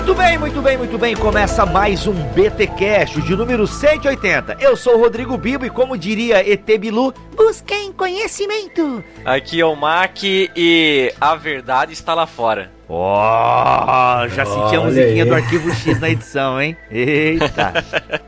Muito bem, muito bem, muito bem. Começa mais um BTcast de número 180. Eu sou o Rodrigo Bibo e como diria ET Bilu, busquem conhecimento. Aqui é o Mac e a verdade está lá fora. Ó, oh, já senti a musiquinha do arquivo X na edição, hein? Eita.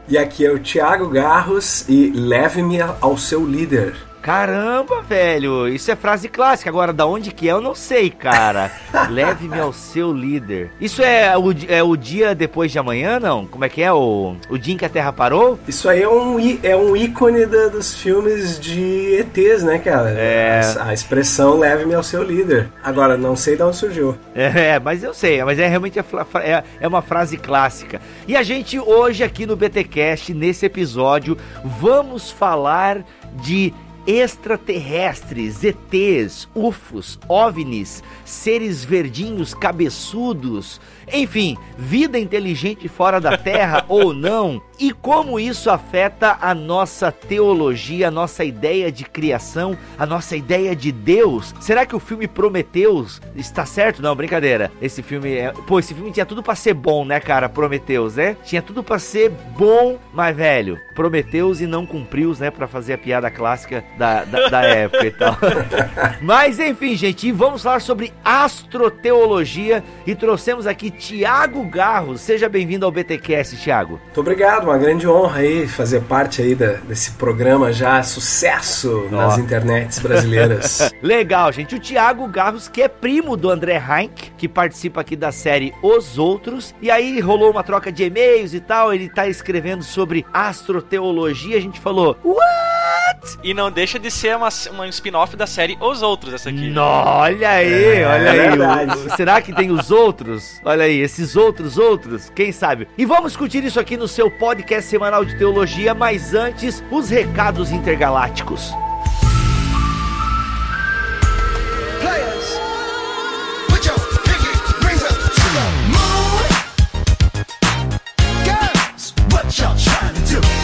e aqui é o Thiago Garros e leve-me ao seu líder. Caramba, velho, isso é frase clássica. Agora, da onde que é, eu não sei, cara. Leve-me ao seu líder. Isso é o, é o dia depois de amanhã, não? Como é que é? O, o dia em que a Terra parou? Isso aí é um, é um ícone da, dos filmes de ETs, né, cara? É. A, a expressão leve-me ao seu líder. Agora, não sei de onde surgiu. É, mas eu sei, mas é realmente é, é, é uma frase clássica. E a gente hoje aqui no BTcast, nesse episódio, vamos falar de extraterrestres, ETs, UFOs, OVNIs, seres verdinhos cabeçudos, enfim, vida inteligente fora da Terra ou não, e como isso afeta a nossa teologia, a nossa ideia de criação, a nossa ideia de Deus. Será que o filme Prometeus está certo? Não, brincadeira. Esse filme é. Pô, esse filme tinha tudo para ser bom, né, cara? Prometeus, né? Tinha tudo para ser bom, mas velho, Prometeus e não cumpriu, né? Para fazer a piada clássica da, da, da época e tal. mas enfim, gente, vamos falar sobre astroteologia e trouxemos aqui Tiago Garros. Seja bem-vindo ao BTcast, Tiago. Muito obrigado, uma grande honra aí fazer parte aí da, desse programa já sucesso oh. nas internets brasileiras. Legal, gente. O Tiago Garros, que é primo do André Heinck, que participa aqui da série Os Outros. E aí rolou uma troca de e-mails e tal. Ele tá escrevendo sobre astroteologia. A gente falou, what? E não deixa de ser uma, uma spin-off da série Os Outros, essa aqui. Não, olha aí, é, olha é aí. O, será que tem os outros? Olha aí aí, esses outros, outros, quem sabe? E vamos discutir isso aqui no seu podcast semanal de teologia, mas antes, os recados intergalácticos.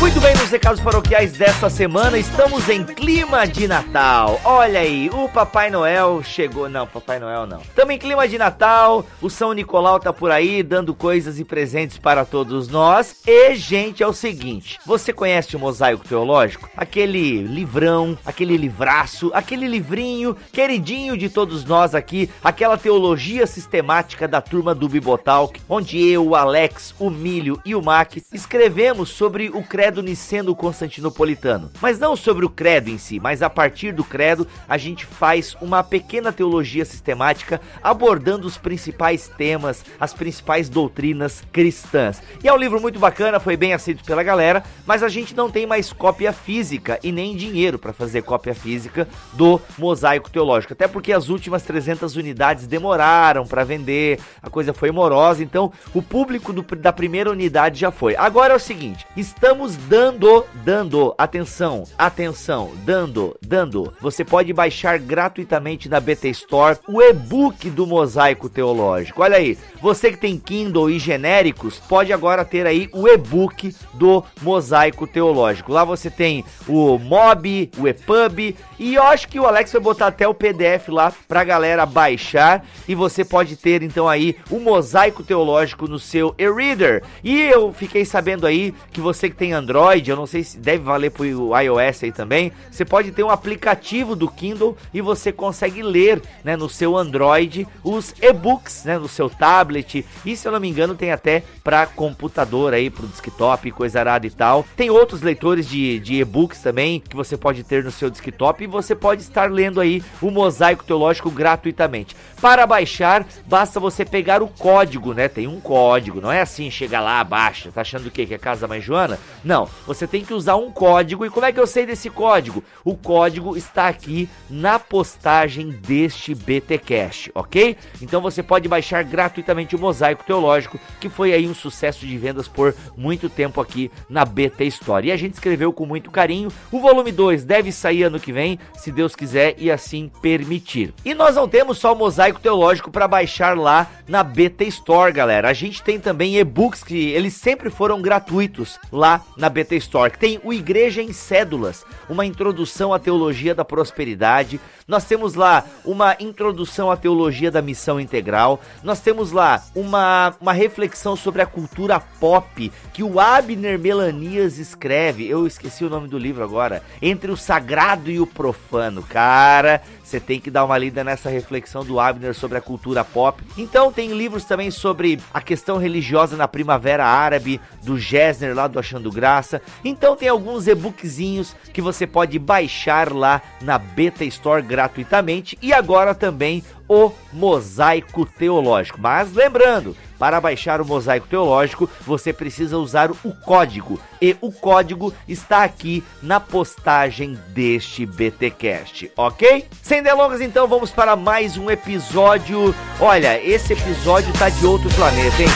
Muito bem, nos recados paroquiais dessa semana, estamos em clima de Natal. Olha aí, o Papai Noel chegou. Não, Papai Noel não. Estamos em clima de Natal, o São Nicolau tá por aí dando coisas e presentes para todos nós. E, gente, é o seguinte: você conhece o Mosaico Teológico? Aquele livrão, aquele livraço, aquele livrinho queridinho de todos nós aqui, aquela teologia sistemática da turma do Bibotalk, onde eu, o Alex, o Milho e o Mac escrevemos sobre o credo credo niceno constantinopolitano. Mas não sobre o credo em si, mas a partir do credo a gente faz uma pequena teologia sistemática abordando os principais temas, as principais doutrinas cristãs. E é um livro muito bacana, foi bem aceito pela galera, mas a gente não tem mais cópia física e nem dinheiro para fazer cópia física do Mosaico Teológico, até porque as últimas 300 unidades demoraram para vender, a coisa foi morosa, então o público do, da primeira unidade já foi. Agora é o seguinte, estamos dando, dando, atenção, atenção, dando, dando. Você pode baixar gratuitamente na BT Store o e-book do Mosaico Teológico. Olha aí, você que tem Kindle e genéricos, pode agora ter aí o e-book do Mosaico Teológico. Lá você tem o MOB, o EPUB e eu acho que o Alex vai botar até o PDF lá pra galera baixar e você pode ter então aí o Mosaico Teológico no seu e-reader. E eu fiquei sabendo aí que você que tem Android, eu não sei se deve valer pro iOS aí também, você pode ter um aplicativo do Kindle e você consegue ler, né, no seu Android os e-books, né, no seu tablet. E se eu não me engano, tem até para computador aí, pro desktop, coisa arada e tal. Tem outros leitores de, de e-books também que você pode ter no seu desktop e você pode estar lendo aí o Mosaico Teológico gratuitamente. Para baixar, basta você pegar o código, né? Tem um código, não é assim, chega lá, baixa, tá achando o quê? Que é Casa Mãe Joana? Não, você tem que usar um código. E como é que eu sei desse código? O código está aqui na postagem deste BTcast, ok? Então você pode baixar gratuitamente o Mosaico Teológico, que foi aí um sucesso de vendas por muito tempo aqui na BT Store. E a gente escreveu com muito carinho. O volume 2 deve sair ano que vem, se Deus quiser e assim permitir. E nós não temos só o Mosaico Teológico para baixar lá na BT Store, galera. A gente tem também e-books que eles sempre foram gratuitos lá na BT BT Store. Tem o Igreja em Cédulas, uma introdução à teologia da prosperidade. Nós temos lá uma introdução à teologia da missão integral. Nós temos lá uma, uma reflexão sobre a cultura pop que o Abner Melanias escreve. Eu esqueci o nome do livro agora. Entre o sagrado e o profano. Cara, você tem que dar uma lida nessa reflexão do Abner sobre a cultura pop. Então tem livros também sobre a questão religiosa na Primavera Árabe, do Gessner lá do Achando Graça. Então tem alguns e-bookzinhos que você pode baixar lá na Beta Store gratuitamente e agora também o Mosaico Teológico. Mas lembrando, para baixar o Mosaico Teológico, você precisa usar o código. E o código está aqui na postagem deste BTcast, ok? Sem delongas, então, vamos para mais um episódio. Olha, esse episódio tá de outro planeta, hein?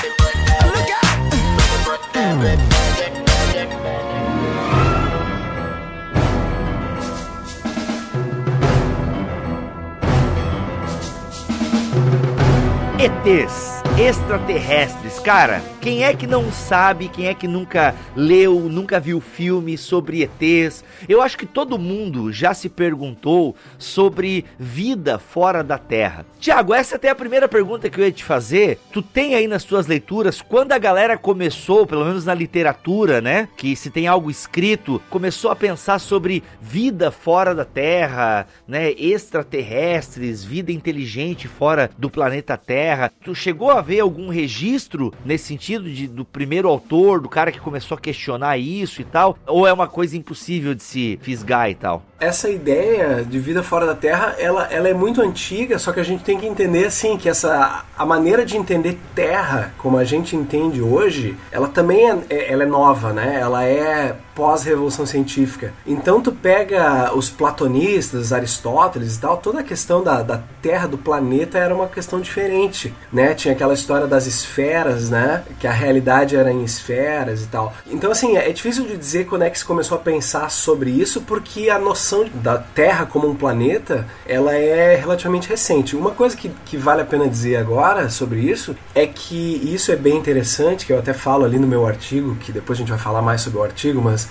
ETs extraterrestres. Cara, quem é que não sabe, quem é que nunca leu, nunca viu filme sobre ETs? Eu acho que todo mundo já se perguntou sobre vida fora da Terra. Tiago, essa é até a primeira pergunta que eu ia te fazer. Tu tem aí nas tuas leituras, quando a galera começou, pelo menos na literatura, né? Que se tem algo escrito, começou a pensar sobre vida fora da Terra, né? Extraterrestres, vida inteligente fora do planeta Terra. Tu chegou a haver algum registro nesse sentido de, do primeiro autor, do cara que começou a questionar isso e tal? Ou é uma coisa impossível de se fisgar e tal? Essa ideia de vida fora da Terra, ela, ela é muito antiga, só que a gente tem que entender assim que essa a maneira de entender Terra, como a gente entende hoje, ela também é, é ela é nova, né? Ela é pós-revolução científica. Então tu pega os platonistas, Aristóteles e tal, toda a questão da, da Terra, do planeta era uma questão diferente, né? Tinha aquela história das esferas, né? Que a realidade era em esferas e tal. Então assim, é difícil de dizer quando é que se começou a pensar sobre isso, porque a noção da Terra como um planeta, ela é relativamente recente. Uma coisa que, que vale a pena dizer agora sobre isso, é que isso é bem interessante, que eu até falo ali no meu artigo, que depois a gente vai falar mais sobre o artigo, mas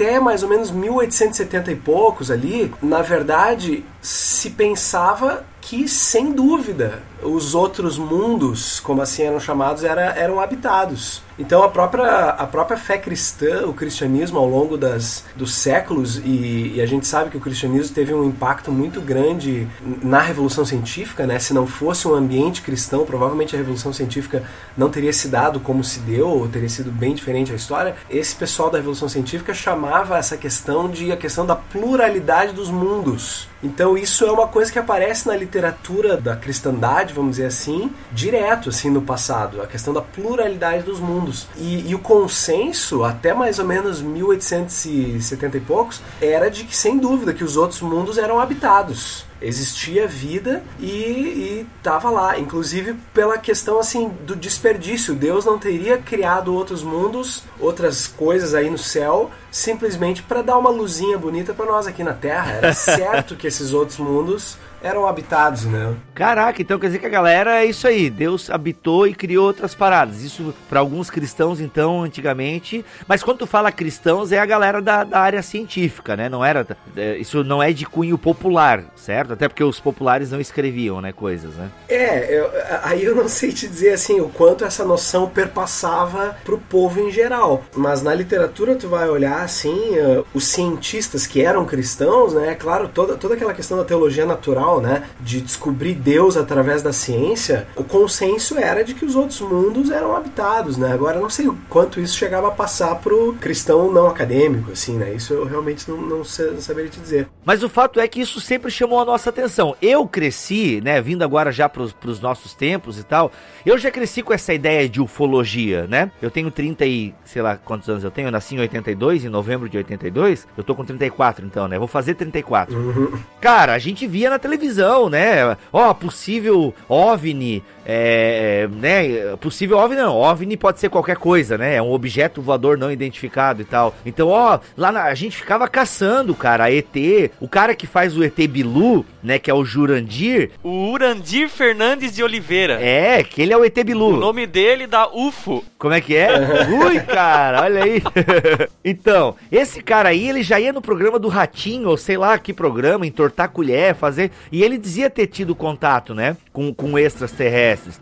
até mais ou menos 1870 e poucos ali, na verdade, se pensava que, sem dúvida, os outros mundos, como assim eram chamados, era, eram habitados. Então a própria, a própria fé cristã, o cristianismo ao longo das, dos séculos, e, e, a gente sabe que o cristianismo teve um impacto muito grande na Revolução Científica, né? se não fosse um ambiente cristão, provavelmente a Revolução Científica não teria se dado como se deu, ou teria sido bem diferente a história. Esse pessoal da Revolução Científica chamava essa questão de a questão da pluralidade dos mundos. Então isso é uma coisa que aparece na literatura da cristandade, vamos dizer assim, direto assim no passado, a questão da pluralidade dos mundos. E, e o consenso, até mais ou menos 1870 e poucos, era de que sem dúvida que os outros mundos eram habitados existia vida e estava lá, inclusive pela questão assim do desperdício. Deus não teria criado outros mundos, outras coisas aí no céu, simplesmente para dar uma luzinha bonita para nós aqui na Terra. Era certo que esses outros mundos eram habitados, né? Caraca, então quer dizer que a galera é isso aí. Deus habitou e criou outras paradas. Isso para alguns cristãos, então, antigamente. Mas quando tu fala cristãos, é a galera da, da área científica, né? Não era. É, isso não é de cunho popular, certo? Até porque os populares não escreviam, né? Coisas, né? É, eu, aí eu não sei te dizer assim o quanto essa noção perpassava pro povo em geral. Mas na literatura tu vai olhar assim, uh, os cientistas que eram cristãos, né? Claro, toda, toda aquela questão da teologia natural né, de descobrir Deus através da ciência, o consenso era de que os outros mundos eram habitados, né? Agora eu não sei o quanto isso chegava a passar pro cristão não acadêmico, assim, né? Isso eu realmente não, não, não saberia te dizer. Mas o fato é que isso sempre chamou a nossa atenção. Eu cresci, né, vindo agora já pros, pros nossos tempos e tal, eu já cresci com essa ideia de ufologia, né? Eu tenho 30 e, sei lá quantos anos eu tenho, eu nasci em 82, em novembro de 82, eu tô com 34 então, né? Vou fazer 34. Uhum. Cara, a gente via na televisão televisão, né? Ó, possível OVNI, é, né? Possível OVNI não, OVNI pode ser qualquer coisa, né? É um objeto voador não identificado e tal. Então, ó, lá na, a gente ficava caçando, cara, a ET, o cara que faz o ET Bilu, né, que é o Jurandir. O Urandir Fernandes de Oliveira. É, que ele é o ET Bilu. O nome dele dá UFO. Como é que é? Ui, cara, olha aí. então, esse cara aí, ele já ia no programa do Ratinho, ou sei lá que programa, entortar colher, fazer. E ele dizia ter tido contato, né? Com, com extraterrestres.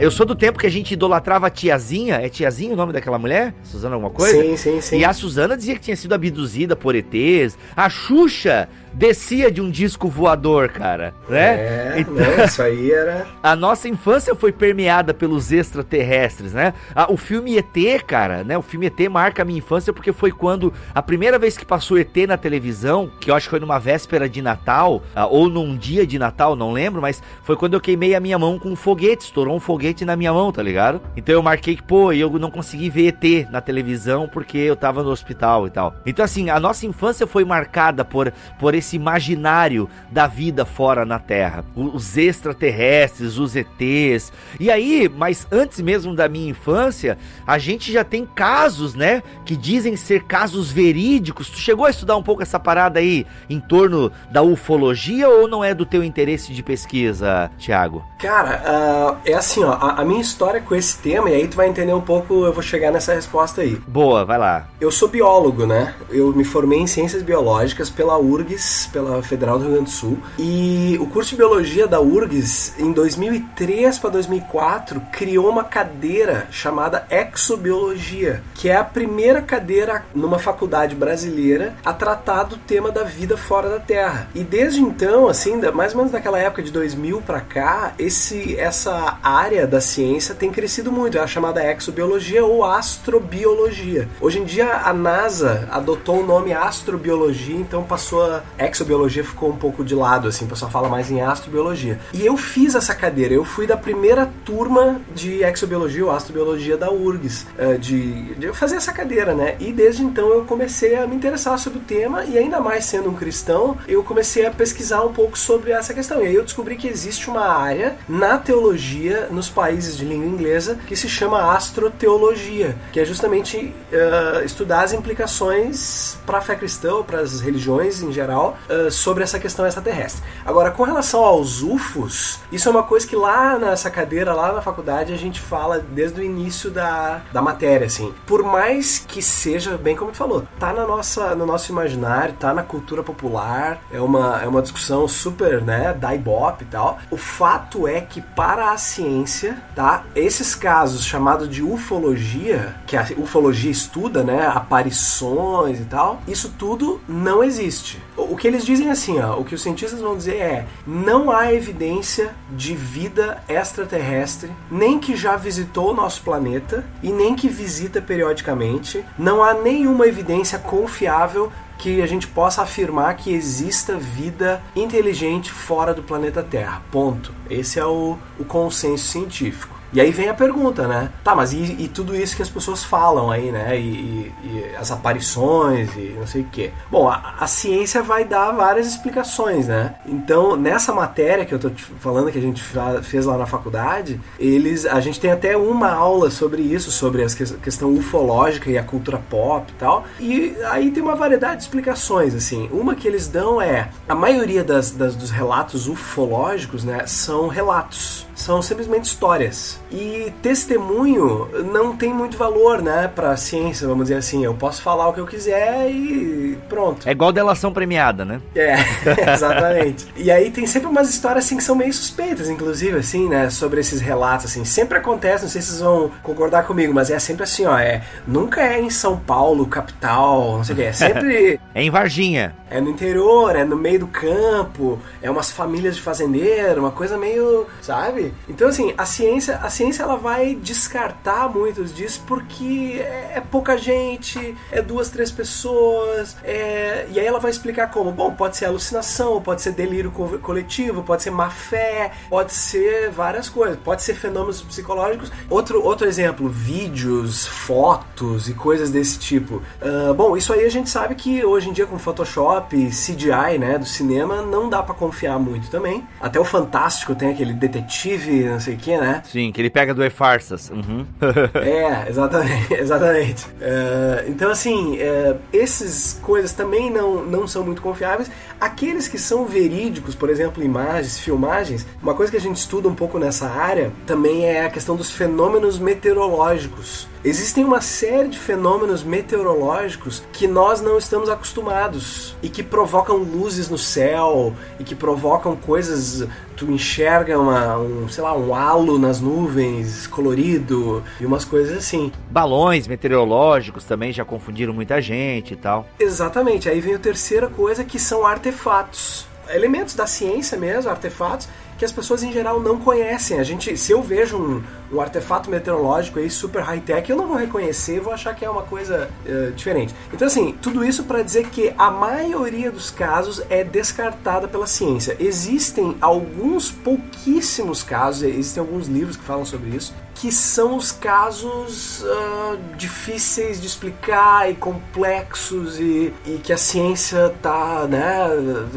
Eu sou do tempo que a gente idolatrava a tiazinha. É tiazinha o nome daquela mulher? Suzana alguma coisa? Sim, sim, sim. E a Suzana dizia que tinha sido abduzida por ETs. A Xuxa descia de um disco voador, cara, né? É, então, não, isso aí era... A nossa infância foi permeada pelos extraterrestres, né? o filme ET, cara, né? O filme ET marca a minha infância porque foi quando a primeira vez que passou ET na televisão, que eu acho que foi numa véspera de Natal, ou num dia de Natal, não lembro, mas foi quando eu queimei a minha mão com um foguete, estourou um foguete na minha mão, tá ligado? Então eu marquei que, pô, eu não consegui ver ET na televisão porque eu tava no hospital e tal. Então assim, a nossa infância foi marcada por, por esse imaginário da vida fora na Terra, os extraterrestres, os ETs. E aí, mas antes mesmo da minha infância, a gente já tem casos, né, que dizem ser casos verídicos. Tu chegou a estudar um pouco essa parada aí em torno da ufologia ou não é do teu interesse de pesquisa, Thiago? Cara, uh, é assim, ó, a, a, minha história com esse tema, e aí tu vai entender um pouco, eu vou chegar nessa resposta aí. Boa, vai lá. Eu sou biólogo, né? Eu me formei em ciências biológicas pela URGS, pela Federal do Rio Grande do Sul. E o curso de biologia da URGS, em 2003 para 2004, criou uma cadeira chamada exobiologia, que é a primeira cadeira numa faculdade brasileira a tratar do tema da vida fora da Terra. E desde então, assim, mais ou menos naquela época de 2000 para cá, esse essa área da ciência tem crescido muito, é a chamada exobiologia ou astrobiologia. Hoje em dia a NASA adotou o nome astrobiologia, então passou a exobiologia ficou um pouco de lado, assim, o pessoal fala mais em astrobiologia. E eu fiz essa cadeira, eu fui da primeira turma de exobiologia ou astrobiologia da URGS, eh, de, de fazer essa cadeira, né? E desde então eu comecei a me interessar sobre o tema e ainda mais sendo um cristão, eu comecei a pesquisar um pouco sobre essa questão. E aí eu descobri que existe uma área na teologia, nos países de língua inglesa, que se chama astroteologia, que é justamente uh, estudar as implicações para a fé cristã para as religiões em geral uh, sobre essa questão extraterrestre. Agora, com relação aos UFOs, isso é uma coisa que lá nessa cadeira, lá na faculdade, a gente fala desde o início da, da matéria, assim. Por mais que seja, bem como tu falou, tá na nossa, no nosso imaginário, tá na cultura popular, é uma, é uma discussão super, né, da Ibope e tal. O fato é que para a ciência, tá, esses casos chamados de ufologia, que a ufologia estuda, né, aparições e tal, isso tudo não existe. O que eles dizem assim, ó, o que os cientistas vão dizer é: não há evidência de vida extraterrestre, nem que já visitou o nosso planeta e nem que visita periodicamente. Não há nenhuma evidência confiável que a gente possa afirmar que exista vida inteligente fora do planeta Terra. Ponto. Esse é o, o consenso científico. E aí vem a pergunta, né? Tá, mas e, e tudo isso que as pessoas falam aí, né? E, e, e as aparições e não sei o quê. Bom, a, a, ciência vai dar várias explicações, né? Então, nessa matéria que eu tô falando que a gente fez lá na faculdade, eles, a gente tem até uma aula sobre isso, sobre a questão ufológica e a cultura pop e tal. E aí tem uma variedade de explicações, assim. Uma que eles dão é, a maioria das, das dos relatos ufológicos, né, são relatos são simplesmente histórias. E testemunho não tem muito valor, né, pra ciência, vamos dizer assim. Eu posso falar o que eu quiser e pronto. É igual delação premiada, né? É, exatamente. e aí tem sempre umas histórias assim que são meio suspeitas, inclusive, assim, né, sobre esses relatos, assim. Sempre acontece, não sei se vocês vão concordar comigo, mas é sempre assim, ó, é. Nunca é em São Paulo, capital, não sei o que, é sempre. é em Varginha. É no interior, é no meio do campo, é umas famílias de fazendeiro, uma coisa meio, sabe? Então assim, a ciência, a ciência ela vai descartar muitos disso porque é, é pouca gente, é duas, três pessoas, é... e aí ela vai explicar como, bom, pode ser alucinação, pode ser delírio coletivo, pode ser má fé, pode ser várias coisas, pode ser fenômenos psicológicos. Outro, outro exemplo, vídeos, fotos e coisas desse tipo. Uh, bom, isso aí a gente sabe que hoje em dia com Photoshop, CGI, né, do cinema, não dá para confiar muito também. Até o Fantástico tem aquele detetive Believe, não sei o que, né? Sim, que ele pega do E-Farsas. Uhum. é, exatamente, exatamente. Uh, então, assim, uh, essas coisas também não, não são muito confiáveis. Aqueles que são verídicos, por exemplo, imagens, filmagens, uma coisa que a gente estuda um pouco nessa área também é a questão dos fenômenos meteorológicos. Existem uma série de fenômenos meteorológicos que nós não estamos acostumados e que provocam luzes no céu e que provocam coisas. Tu enxerga uma, um, sei lá, um halo nas nuvens colorido e umas coisas assim. Balões meteorológicos também já confundiram muita gente e tal. Exatamente. Aí vem a terceira coisa que são artefatos elementos da ciência mesmo, artefatos, que as pessoas em geral não conhecem. A gente, se eu vejo um, um artefato meteorológico aí super high-tech, eu não vou reconhecer, vou achar que é uma coisa uh, diferente. Então, assim, tudo isso para dizer que a maioria dos casos é descartada pela ciência. Existem alguns pouquíssimos casos, existem alguns livros que falam sobre isso, que são os casos uh, difíceis de explicar e complexos e, e, que a ciência tá, né,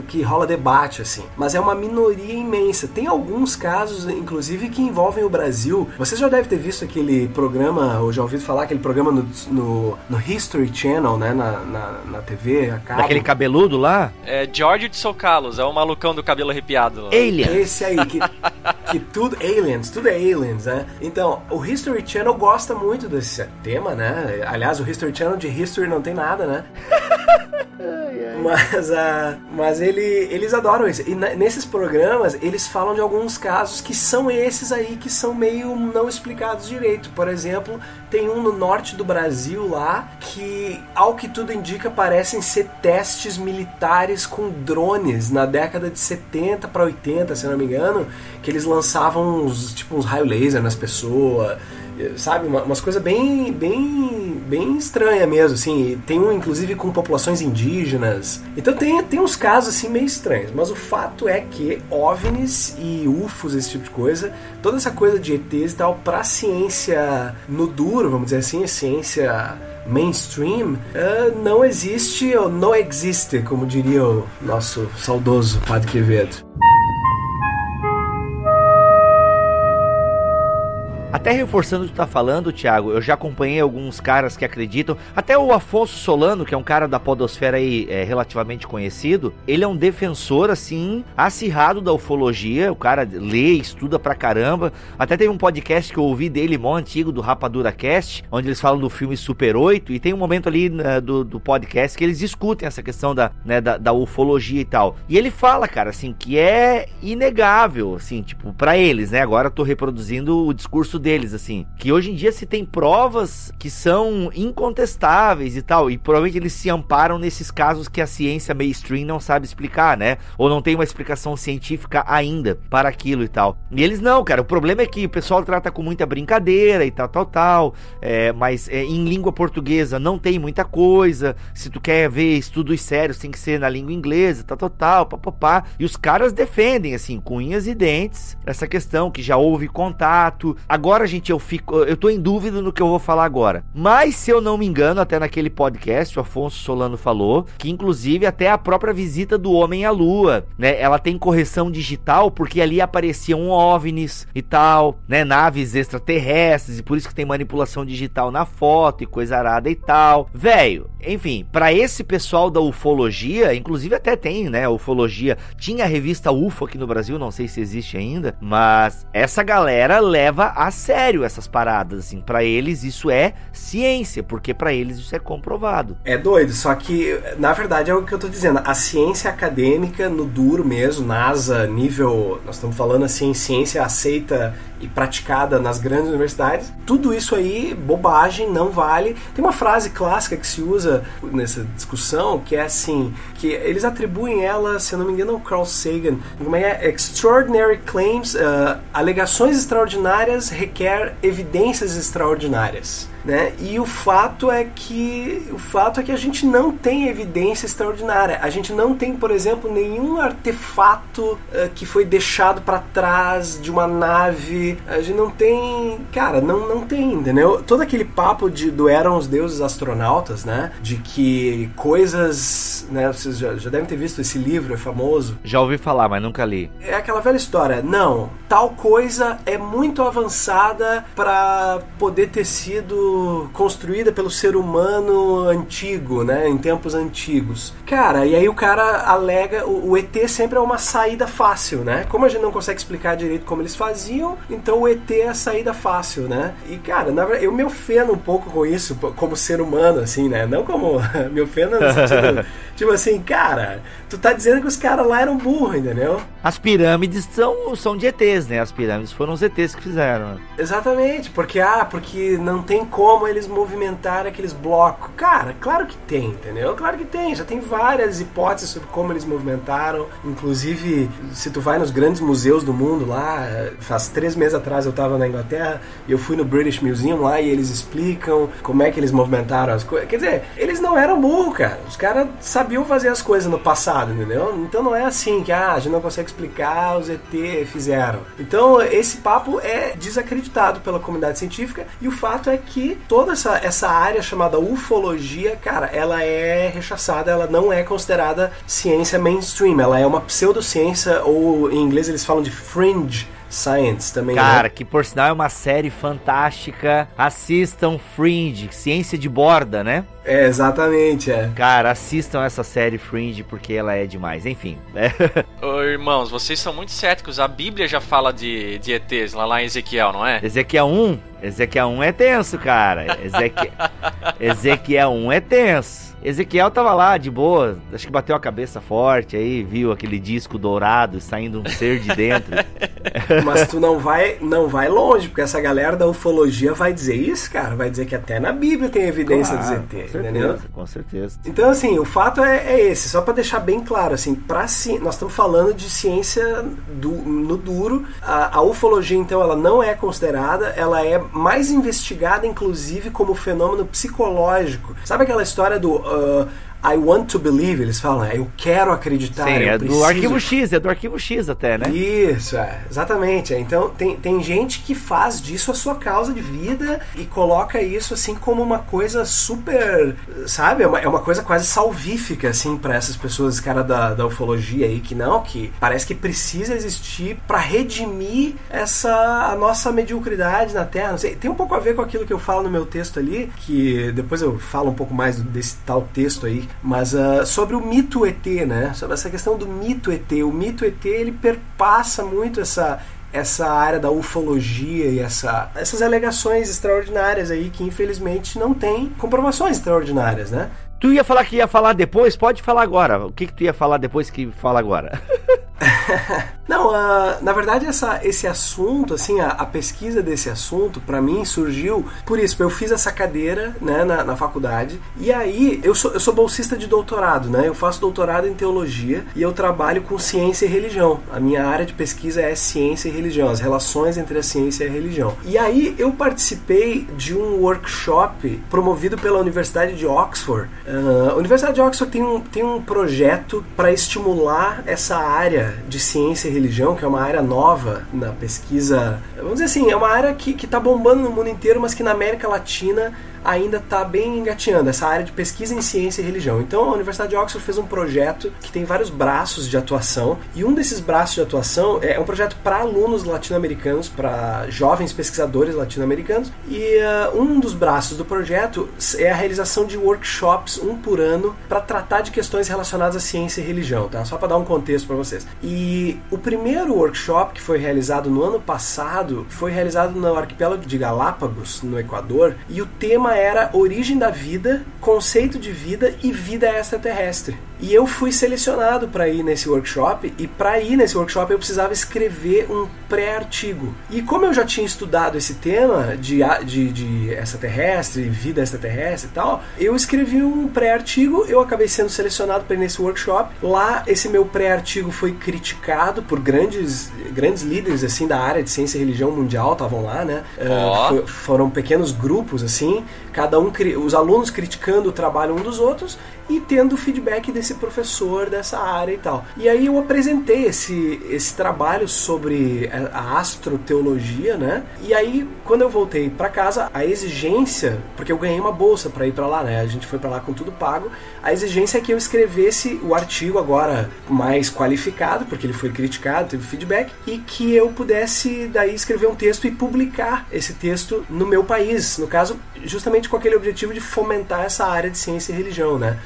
que rola debate assim. Mas é uma minoria imensa. Tem alguns casos, inclusive, que envolvem o Brasil. Você já deve ter visto aquele programa, ou já ouvido falar aquele programa no, no, no History Channel, né, na, na, na TV, a cabo. Aquele cabeludo lá? É George de Socalos, é o malucão do cabelo arrepiado. Aliens. Esse aí, que, que tudo, aliens, tudo é aliens, né? Então, o History Channel gosta muito desse tema, né? Aliás, o History Channel de History não tem nada, né? Mas, uh, mas ele, eles adoram isso. E nesses programas, eles falam de alguns casos que são esses aí, que são meio não explicados direito. Por exemplo, tem um no norte do Brasil lá, que, ao que tudo indica, parecem ser testes militares com drones na década de 70 para 80, se não me engano, que eles lançavam uns, tipo, uns raio laser nas pessoas sabe, umas coisas bem, bem, bem estranha mesmo, assim. Tem um, inclusive, com populações indígenas. Então tem, tem uns casos, assim, meio estranhos. Mas o fato é que OVNIs e UFOs, esse tipo de coisa, toda essa coisa de ETs e tal, pra ciência no duro, vamos dizer assim, a ciência mainstream, uh, não existe ou não existe, como diria o nosso saudoso Padre Quevedo. Até reforçando o que tu tá falando, Thiago, eu já acompanhei alguns caras que acreditam. Até o Afonso Solano, que é um cara da podosfera aí é, relativamente conhecido, ele é um defensor, assim, acirrado da ufologia. O cara lê, estuda pra caramba. Até teve um podcast que eu ouvi dele, mó antigo, do Rapadura Cast, onde eles falam do filme Super 8. E tem um momento ali né, do, do podcast que eles discutem essa questão da, né, da, da ufologia e tal. E ele fala, cara, assim, que é inegável, assim, tipo, para eles, né? Agora eu tô reproduzindo o discurso deles, assim. Que hoje em dia se tem provas que são incontestáveis e tal. E provavelmente eles se amparam nesses casos que a ciência mainstream não sabe explicar, né? Ou não tem uma explicação científica ainda para aquilo e tal. E eles não, cara. O problema é que o pessoal trata com muita brincadeira e tal, tal, tal. É, mas é, em língua portuguesa não tem muita coisa. Se tu quer ver estudos sérios, tem que ser na língua inglesa, tal, tal, tal, papapá. E os caras defendem, assim, com unhas e dentes, essa questão que já houve contato. Agora agora, gente, eu fico. Eu tô em dúvida no que eu vou falar agora. Mas, se eu não me engano, até naquele podcast, o Afonso Solano falou que, inclusive, até a própria visita do Homem à Lua, né? Ela tem correção digital porque ali apareciam OVNIs e tal, né? Naves extraterrestres, e por isso que tem manipulação digital na foto e coisa arada e tal. Velho, enfim, para esse pessoal da ufologia, inclusive até tem, né? Ufologia. Tinha a revista UFO aqui no Brasil, não sei se existe ainda, mas essa galera leva a sério essas paradas, assim. Para eles isso é ciência, porque para eles isso é comprovado. É doido, só que na verdade é o que eu tô dizendo. A ciência acadêmica no duro mesmo, NASA, nível, nós estamos falando assim, ciência aceita e praticada nas grandes universidades. Tudo isso aí, bobagem, não vale. Tem uma frase clássica que se usa nessa discussão que é assim, que eles atribuem ela, se eu não me engano, ao Carl Sagan, como é extraordinary claims, uh, alegações extraordinárias requer evidências extraordinárias. Né? E o fato é que o fato é que a gente não tem evidência extraordinária. A gente não tem, por exemplo, nenhum artefato uh, que foi deixado para trás de uma nave a gente não tem. Cara, não, não tem, entendeu? Todo aquele papo de, do eram os deuses astronautas, né? De que coisas. Né, vocês já, já devem ter visto esse livro, é famoso. Já ouvi falar, mas nunca li. É aquela velha história. Não, tal coisa é muito avançada para poder ter sido construída pelo ser humano antigo, né? Em tempos antigos. Cara, e aí o cara alega. O, o ET sempre é uma saída fácil, né? Como a gente não consegue explicar direito como eles faziam, então o ET é a saída fácil, né? E cara, na verdade, eu me ofendo um pouco com isso, como ser humano, assim, né? Não como. me ofendo no sentido. Tipo assim, cara, tu tá dizendo que os caras lá eram burros, entendeu? As pirâmides são, são de ETs, né? As pirâmides foram os ETs que fizeram. Exatamente, porque ah, porque não tem como eles movimentarem aqueles blocos. Cara, claro que tem, entendeu? Claro que tem. Já tem várias hipóteses sobre como eles movimentaram. Inclusive, se tu vai nos grandes museus do mundo lá, faz três meses atrás eu tava na Inglaterra e eu fui no British Museum lá e eles explicam como é que eles movimentaram as coisas. Quer dizer, eles não eram burros, cara. Os caras sabiam fazer as coisas no passado, entendeu? Então não é assim que ah, a gente não consegue explicar, os ET fizeram. Então esse papo é desacreditado pela comunidade científica e o fato é que toda essa, essa área chamada ufologia, cara, ela é rechaçada, ela não é considerada ciência mainstream, ela é uma pseudociência ou em inglês eles falam de fringe Science também. Cara, né? que por sinal é uma série fantástica. Assistam Fringe, Ciência de Borda, né? É, exatamente, é. Cara, assistam essa série Fringe porque ela é demais. Enfim. É. Ô, irmãos, vocês são muito céticos. A Bíblia já fala de, de ETs lá, lá em Ezequiel, não é? Ezequiel 1? Ezequiel 1 é tenso, cara. Ezequiel, Ezequiel 1 é tenso. Ezequiel tava lá de boa, acho que bateu a cabeça forte aí, viu aquele disco dourado saindo um ser de dentro. Mas tu não vai, não vai longe, porque essa galera da ufologia vai dizer isso, cara, vai dizer que até na Bíblia tem evidência claro, dos ET, entendeu? Com certeza. Então assim, o fato é, é, esse, só para deixar bem claro assim, para si, nós estamos falando de ciência do, no duro. A, a ufologia então ela não é considerada, ela é mais investigada inclusive como fenômeno psicológico. Sabe aquela história do uh, I want to believe, eles falam, é, eu quero acreditar. Sim, é preciso... do arquivo X, é do arquivo X até, né? Isso, é, exatamente. Então tem, tem gente que faz disso a sua causa de vida e coloca isso assim como uma coisa super, sabe? É uma, é uma coisa quase salvífica, assim, para essas pessoas, cara da, da ufologia aí, que não, que parece que precisa existir para redimir essa a nossa mediocridade na Terra. Não sei, tem um pouco a ver com aquilo que eu falo no meu texto ali, que depois eu falo um pouco mais desse tal texto aí mas uh, sobre o mito ET, né? Sobre essa questão do mito ET. O mito ET ele perpassa muito essa essa área da ufologia e essa, essas alegações extraordinárias aí que infelizmente não tem comprovações extraordinárias, né? Tu ia falar que ia falar depois? Pode falar agora. O que, que tu ia falar depois que fala agora? Não, uh, na verdade essa, esse assunto, assim, a, a pesquisa desse assunto, para mim surgiu por isso. Eu fiz essa cadeira, né, na, na, faculdade e aí eu sou, eu sou bolsista de doutorado, né? Eu faço doutorado em teologia e eu trabalho com ciência e religião. A minha área de pesquisa é ciência e religião, as relações entre a ciência e a religião. E aí eu participei de um workshop promovido pela Universidade de Oxford. Uh, a Universidade de Oxford tem um, tem um projeto para estimular essa área de ciência e religião, que é uma área nova na pesquisa. Vamos dizer assim, é uma área que está bombando no mundo inteiro, mas que na América Latina ainda está bem engateando, essa área de pesquisa em ciência e religião. Então a Universidade de Oxford fez um projeto que tem vários braços de atuação, e um desses braços de atuação é um projeto para alunos latino-americanos, para jovens pesquisadores latino-americanos, e uh, um dos braços do projeto é a realização de workshops, um por ano, para tratar de questões relacionadas à ciência e religião, tá? Só para dar um contexto para vocês. E o primeiro workshop que foi realizado no ano passado foi realizado no arquipélago de Galápagos, no Equador, e o tema era origem da vida, conceito de vida e vida extraterrestre. E eu fui selecionado para ir nesse workshop e para ir nesse workshop eu precisava escrever um pré-artigo. E como eu já tinha estudado esse tema de, de, de extraterrestre, vida extraterrestre e tal, eu escrevi um pré-artigo, eu acabei sendo selecionado para ir nesse workshop. Lá esse meu pré-artigo foi criticado por grandes grandes líderes assim da área de ciência e religião mundial, estavam lá, né? Oh. Uh, foram pequenos grupos assim, cada um os alunos criticando o trabalho um dos outros e tendo feedback desse professor dessa área e tal. E aí eu apresentei esse, esse trabalho sobre a astroteologia, né? E aí quando eu voltei para casa, a exigência, porque eu ganhei uma bolsa para ir para lá, né? A gente foi para lá com tudo pago. A exigência é que eu escrevesse o artigo agora mais qualificado, porque ele foi criticado, teve feedback, e que eu pudesse daí escrever um texto e publicar esse texto no meu país, no caso, justamente com aquele objetivo de fomentar essa área de ciência e religião, né?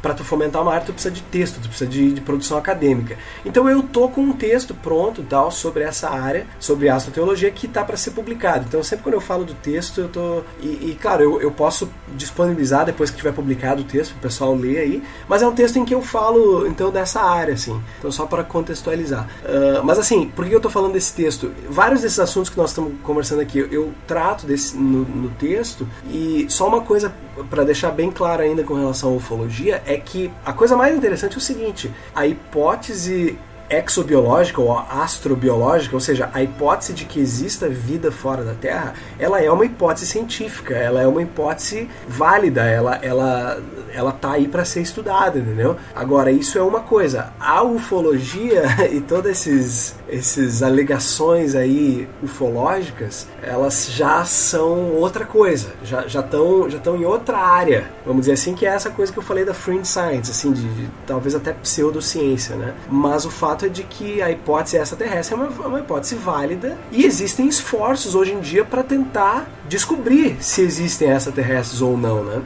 Para tu fomentar uma área tu precisa de texto, tu precisa de, de, produção acadêmica. Então eu tô com um texto pronto, tal, sobre essa área, sobre astroteologia que tá para ser publicado. Então sempre quando eu falo do texto, eu tô e, e claro, eu, eu posso disponibilizar depois que tiver publicado o texto, o pessoal ler aí, mas é um texto em que eu falo então dessa área, assim. Então só para contextualizar. Uh, mas assim, por que eu tô falando desse texto? Vários desses assuntos que nós estamos conversando aqui, eu trato desse no, no texto e só uma coisa para deixar bem claro ainda com relação à ufologia é que a coisa mais interessante é o seguinte: a hipótese exobiológica ou astrobiológica, ou seja, a hipótese de que exista vida fora da Terra, ela é uma hipótese científica, ela é uma hipótese válida, ela ela ela tá aí para ser estudada, entendeu? Agora isso é uma coisa, a ufologia e todas esses esses alegações aí ufológicas, elas já são outra coisa, já já estão já estão em outra área, vamos dizer assim que é essa coisa que eu falei da fringe science, assim de, de talvez até pseudociência, né? Mas o fato é de que a hipótese extraterrestre é uma, uma hipótese válida e existem esforços hoje em dia para tentar descobrir se existem extraterrestres ou não, né?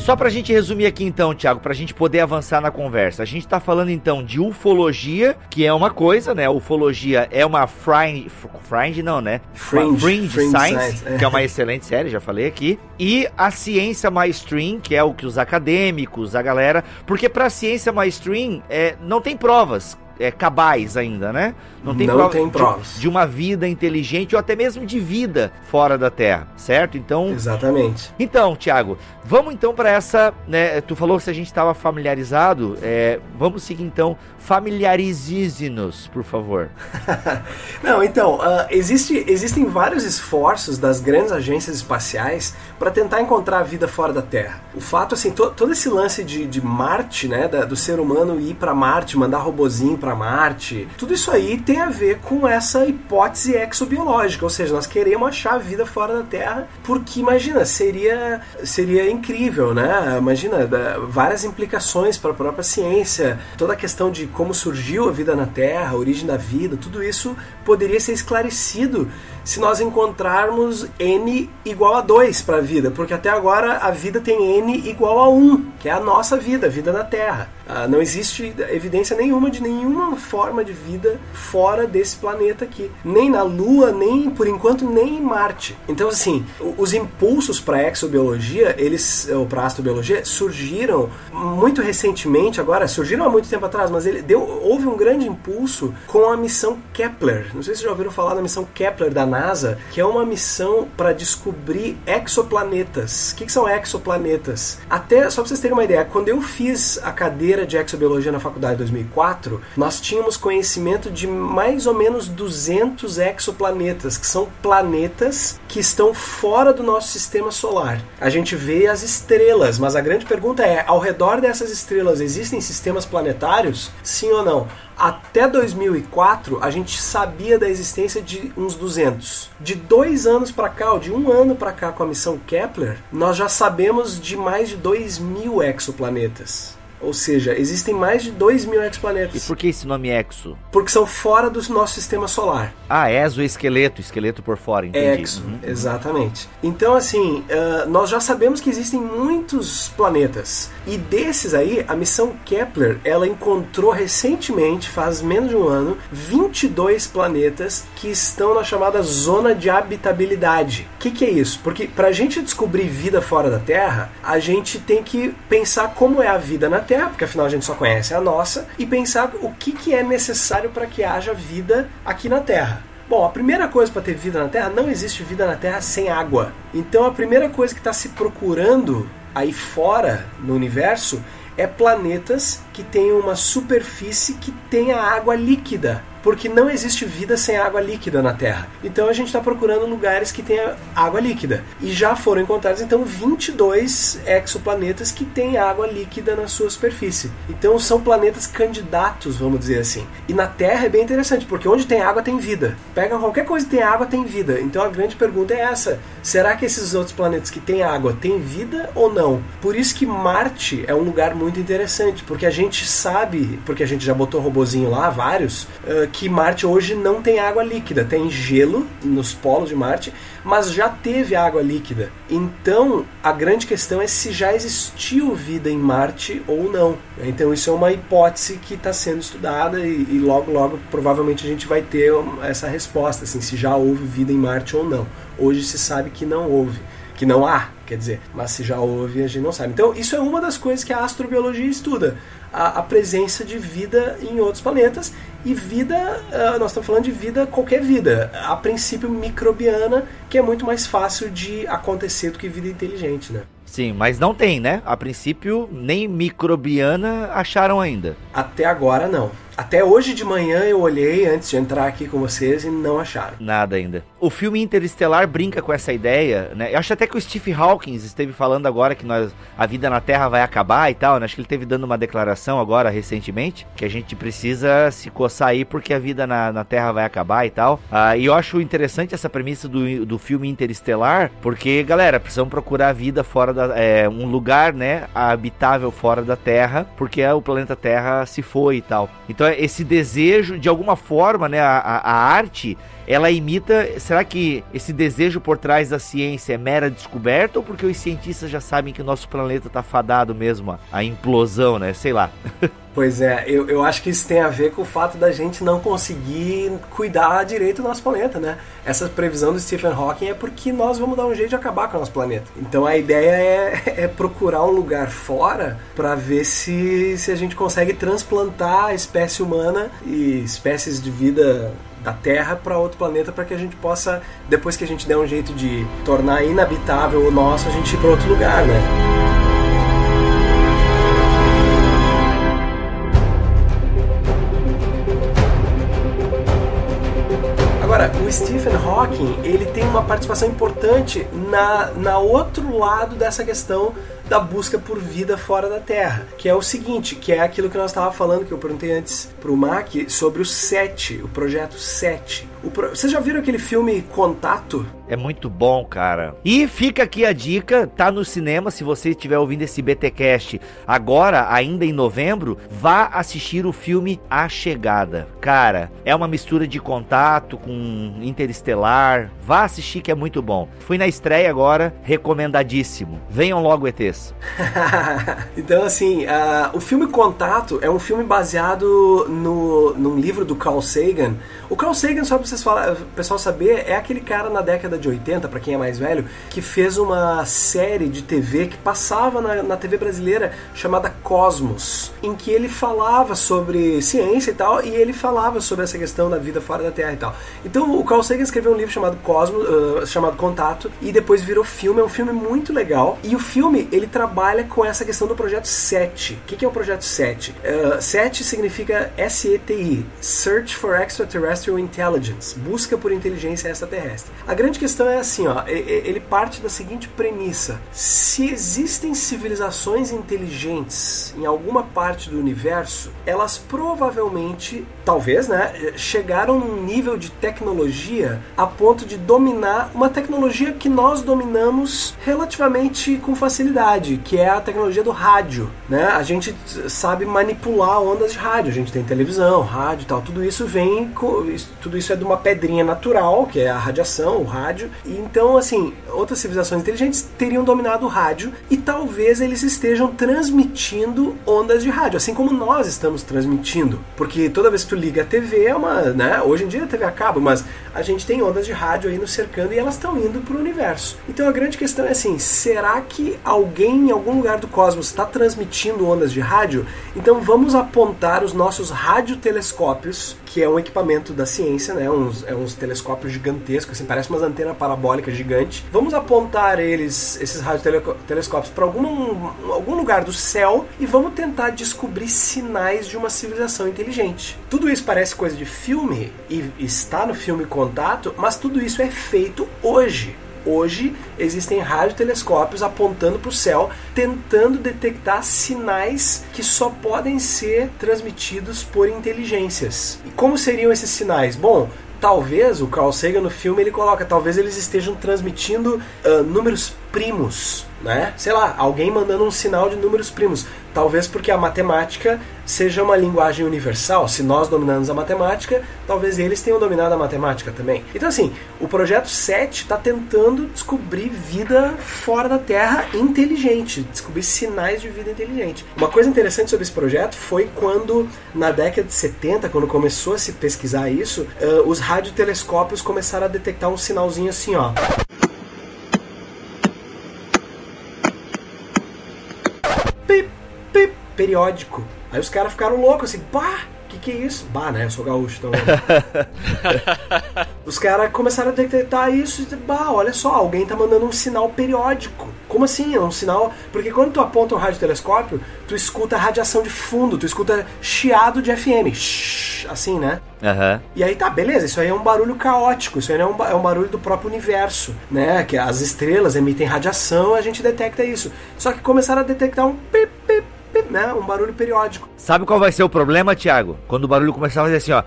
Só pra gente resumir aqui então, Thiago, pra gente poder avançar na conversa. A gente tá falando então de ufologia, que é uma coisa, né? ufologia é uma fringe, fringe não, né? Fringe, fringe, fringe science, science, é. que é uma excelente série, já falei aqui. E a ciência mainstream, que é o que os acadêmicos, a galera, porque pra ciência mainstream é, não tem provas é, cabais ainda, né? Não tem, não prova tem provas de, de, uma vida inteligente ou até mesmo de vida fora da Terra, certo? Então. Exatamente. Então, Tiago, vamos então para essa, né? Tu falou que se a gente estava familiarizado, é, vamos seguir então. Familiarize-nos, por favor. não, então uh, existe, existem vários esforços das grandes agências espaciais para tentar encontrar vida fora da Terra. O fato, assim, to, todo esse lance de, de Marte, né, da, do ser humano ir para Marte, mandar robozinho para Marte, tudo isso aí tem a ver com essa hipótese exobiológica, ou seja, nós queremos achar vida fora da Terra, porque imagina, seria seria incrível, né? Imagina várias implicações para a própria ciência, toda a questão de como surgiu a vida na Terra, a origem da vida, tudo isso poderia ser esclarecido se nós encontrarmos n igual a 2 para a vida, porque até agora a vida tem n igual a 1, que é a nossa vida, a vida na Terra. Ah, não existe evidência nenhuma de nenhuma forma de vida fora desse planeta aqui. Nem na Lua, nem por enquanto, nem em Marte. Então, assim, os impulsos para a exobiologia, eles, ou para astrobiologia, surgiram muito recentemente, agora, surgiram há muito tempo atrás, mas ele deu, houve um grande impulso com a missão Kepler. Não sei se já ouviram falar da missão Kepler da NASA, que é uma missão para descobrir exoplanetas. O que, que são exoplanetas? Até, só para vocês terem uma ideia, quando eu fiz a cadeira de exobiologia na faculdade em 2004, nós tínhamos conhecimento de mais ou menos 200 exoplanetas, que são planetas que estão fora do nosso sistema solar. A gente vê as estrelas, mas a grande pergunta é: ao redor dessas estrelas existem sistemas planetários? Sim ou não? Até 2004, a gente sabia da existência de uns 200. De dois anos para cá, ou de um ano para cá com a missão Kepler, nós já sabemos de mais de 2 mil exoplanetas. Ou seja, existem mais de 2 mil exoplanetas. E por que esse nome exo? Porque são fora do nosso sistema solar. Ah, exoesqueleto, esqueleto por fora, entendi. Exo, uhum. exatamente. Então, assim, uh, nós já sabemos que existem muitos planetas. E desses aí, a missão Kepler, ela encontrou recentemente, faz menos de um ano, 22 planetas que estão na chamada zona de habitabilidade. O que, que é isso? Porque para a gente descobrir vida fora da Terra, a gente tem que pensar como é a vida na Terra porque afinal a gente só conhece a nossa, e pensar o que, que é necessário para que haja vida aqui na Terra. Bom, a primeira coisa para ter vida na Terra, não existe vida na Terra sem água. Então a primeira coisa que está se procurando aí fora no universo é planetas que tenham uma superfície que tenha água líquida. Porque não existe vida sem água líquida na Terra. Então a gente está procurando lugares que tenha água líquida. E já foram encontrados então 22 exoplanetas que têm água líquida na sua superfície. Então são planetas candidatos, vamos dizer assim. E na Terra é bem interessante, porque onde tem água tem vida. Pega qualquer coisa que tem água tem vida. Então a grande pergunta é essa: será que esses outros planetas que têm água têm vida ou não? Por isso que Marte é um lugar muito interessante, porque a gente sabe, porque a gente já botou robozinho lá, vários, que Marte hoje não tem água líquida, tem gelo nos polos de Marte, mas já teve água líquida. Então a grande questão é se já existiu vida em Marte ou não. Então isso é uma hipótese que está sendo estudada e, e, logo logo provavelmente a gente vai ter essa resposta, assim, se já houve vida em Marte ou não. Hoje se sabe que não houve, que não há, quer dizer, mas se já houve a gente não sabe. Então isso é uma das coisas que a astrobiologia estuda a, a, presença de vida em outros planetas. E vida, uh, nós estamos falando de vida, qualquer vida. A princípio microbiana, que é muito mais fácil de acontecer do que vida inteligente, né? Sim, mas não tem, né? A princípio, nem microbiana acharam ainda. Até agora não. Até hoje de manhã eu olhei antes de entrar aqui com vocês e não acharam. Nada ainda. O filme Interestelar brinca com essa ideia, né? Eu acho até que o Steve Hawkins esteve falando agora que nós, a vida na Terra vai acabar e tal, né? Acho que ele esteve dando uma declaração agora recentemente que a gente precisa se coçar aí porque a vida na, na Terra vai acabar e tal. Ah, e eu acho interessante essa premissa do, do filme Interestelar, porque, galera, precisamos procurar vida fora da. É, um lugar, né? Habitável fora da Terra, porque o planeta Terra se foi e tal. Então esse desejo, de alguma forma, né, a, a, arte, ela imita. Será que esse desejo por trás da ciência é mera descoberta ou porque os cientistas já sabem que o nosso planeta está fadado mesmo à implosão, né? Sei lá. Pois é, eu, eu acho que isso tem a ver com o fato da gente não conseguir cuidar direito do nosso planeta, né? Essa previsão do Stephen Hawking é porque nós vamos dar um jeito de acabar com o nosso planeta. Então a ideia é, é procurar um lugar fora para ver se, se a gente consegue transplantar a espécie humana e espécies de vida da Terra para outro planeta para que a gente possa, depois que a gente der um jeito de tornar inabitável o nosso, a gente ir para outro lugar, né? Agora, o Stephen Hawking, ele tem uma participação importante na, na outro lado dessa questão da busca por vida fora da Terra, que é o seguinte, que é aquilo que nós estávamos falando, que eu perguntei antes pro Mac, sobre o SET, o projeto SET. O pro... Vocês já viram aquele filme Contato? É muito bom, cara. E fica aqui a dica, tá no cinema, se você estiver ouvindo esse BTcast agora, ainda em novembro, vá assistir o filme A Chegada. Cara, é uma mistura de contato com interestelar. Vá assistir que é muito bom. Fui na estreia agora, recomendadíssimo. Venham logo ETs. então assim, uh, o filme Contato é um filme baseado no num livro do Carl Sagan. O Carl Sagan, só pra vocês falar, o pessoal saber, é aquele cara na década de 80, para quem é mais velho, que fez uma série de TV que passava na, na TV brasileira chamada Cosmos, em que ele falava sobre ciência e tal, e ele falava sobre essa questão da vida fora da Terra e tal. Então o Carl Sagan escreveu um livro chamado Cosmos, uh, chamado Contato, e depois virou filme, é um filme muito legal, e o filme ele trabalha com essa questão do projeto SET. O que, que é o projeto SET? Uh, SET significa SETI, Search for Extraterrestrial Intelligence, busca por inteligência extraterrestre. A grande questão questão é assim, ó, ele parte da seguinte premissa: se existem civilizações inteligentes em alguma parte do universo, elas provavelmente, talvez, né, chegaram num nível de tecnologia a ponto de dominar uma tecnologia que nós dominamos relativamente com facilidade, que é a tecnologia do rádio, né? A gente sabe manipular ondas de rádio, a gente tem televisão, rádio, e tal, tudo isso vem, tudo isso é de uma pedrinha natural, que é a radiação, o rádio rádio. Então, assim, outras civilizações inteligentes teriam dominado o rádio e talvez eles estejam transmitindo ondas de rádio, assim como nós estamos transmitindo. Porque toda vez que tu liga a TV é uma, né? Hoje em dia a TV acaba, mas a gente tem ondas de rádio aí nos cercando e elas estão indo para o universo. Então a grande questão é assim: será que alguém em algum lugar do cosmos está transmitindo ondas de rádio? Então vamos apontar os nossos radiotelescópios que é um equipamento da ciência, né? Uns, é uns telescópios gigantescos, assim, parece umas antenas parabólicas gigantes. Vamos apontar eles, esses radiotelescópios, para algum, algum lugar do céu e vamos tentar descobrir sinais de uma civilização inteligente. Tudo isso parece coisa de filme e está no filme Contato, mas tudo isso é feito hoje. Hoje existem radiotelescópios apontando para o céu, tentando detectar sinais que só podem ser transmitidos por inteligências. E como seriam esses sinais? Bom, talvez o Carl Sagan no filme ele coloca, talvez eles estejam transmitindo uh, números primos, né? Sei lá, alguém mandando um sinal de números primos. Talvez porque a matemática seja uma linguagem universal. Se nós dominamos a matemática, talvez eles tenham dominado a matemática também. Então, assim, o projeto 7 está tentando descobrir vida fora da Terra inteligente, descobrir sinais de vida inteligente. Uma coisa interessante sobre esse projeto foi quando, na década de 70, quando começou a se pesquisar isso, uh, os radiotelescópios começaram a detectar um sinalzinho assim, ó. Periódico. Aí os caras ficaram loucos assim, pá, que que é isso? Bah, né? Eu sou gaúcho, então. Os caras começaram a detectar isso e, bah, olha só, alguém tá mandando um sinal periódico. Como assim? É um sinal. Porque quando tu aponta um radiotelescópio, tu escuta radiação de fundo, tu escuta chiado de FM. Shhh, assim, né? Uhum. E aí tá, beleza, isso aí é um barulho caótico, isso aí é um, é um barulho do próprio universo, né? Que as estrelas emitem radiação, a gente detecta isso. Só que começaram a detectar um pip, pip, né? Um barulho periódico. Sabe qual vai ser o problema, Thiago? Quando o barulho começar a fazer assim, ó.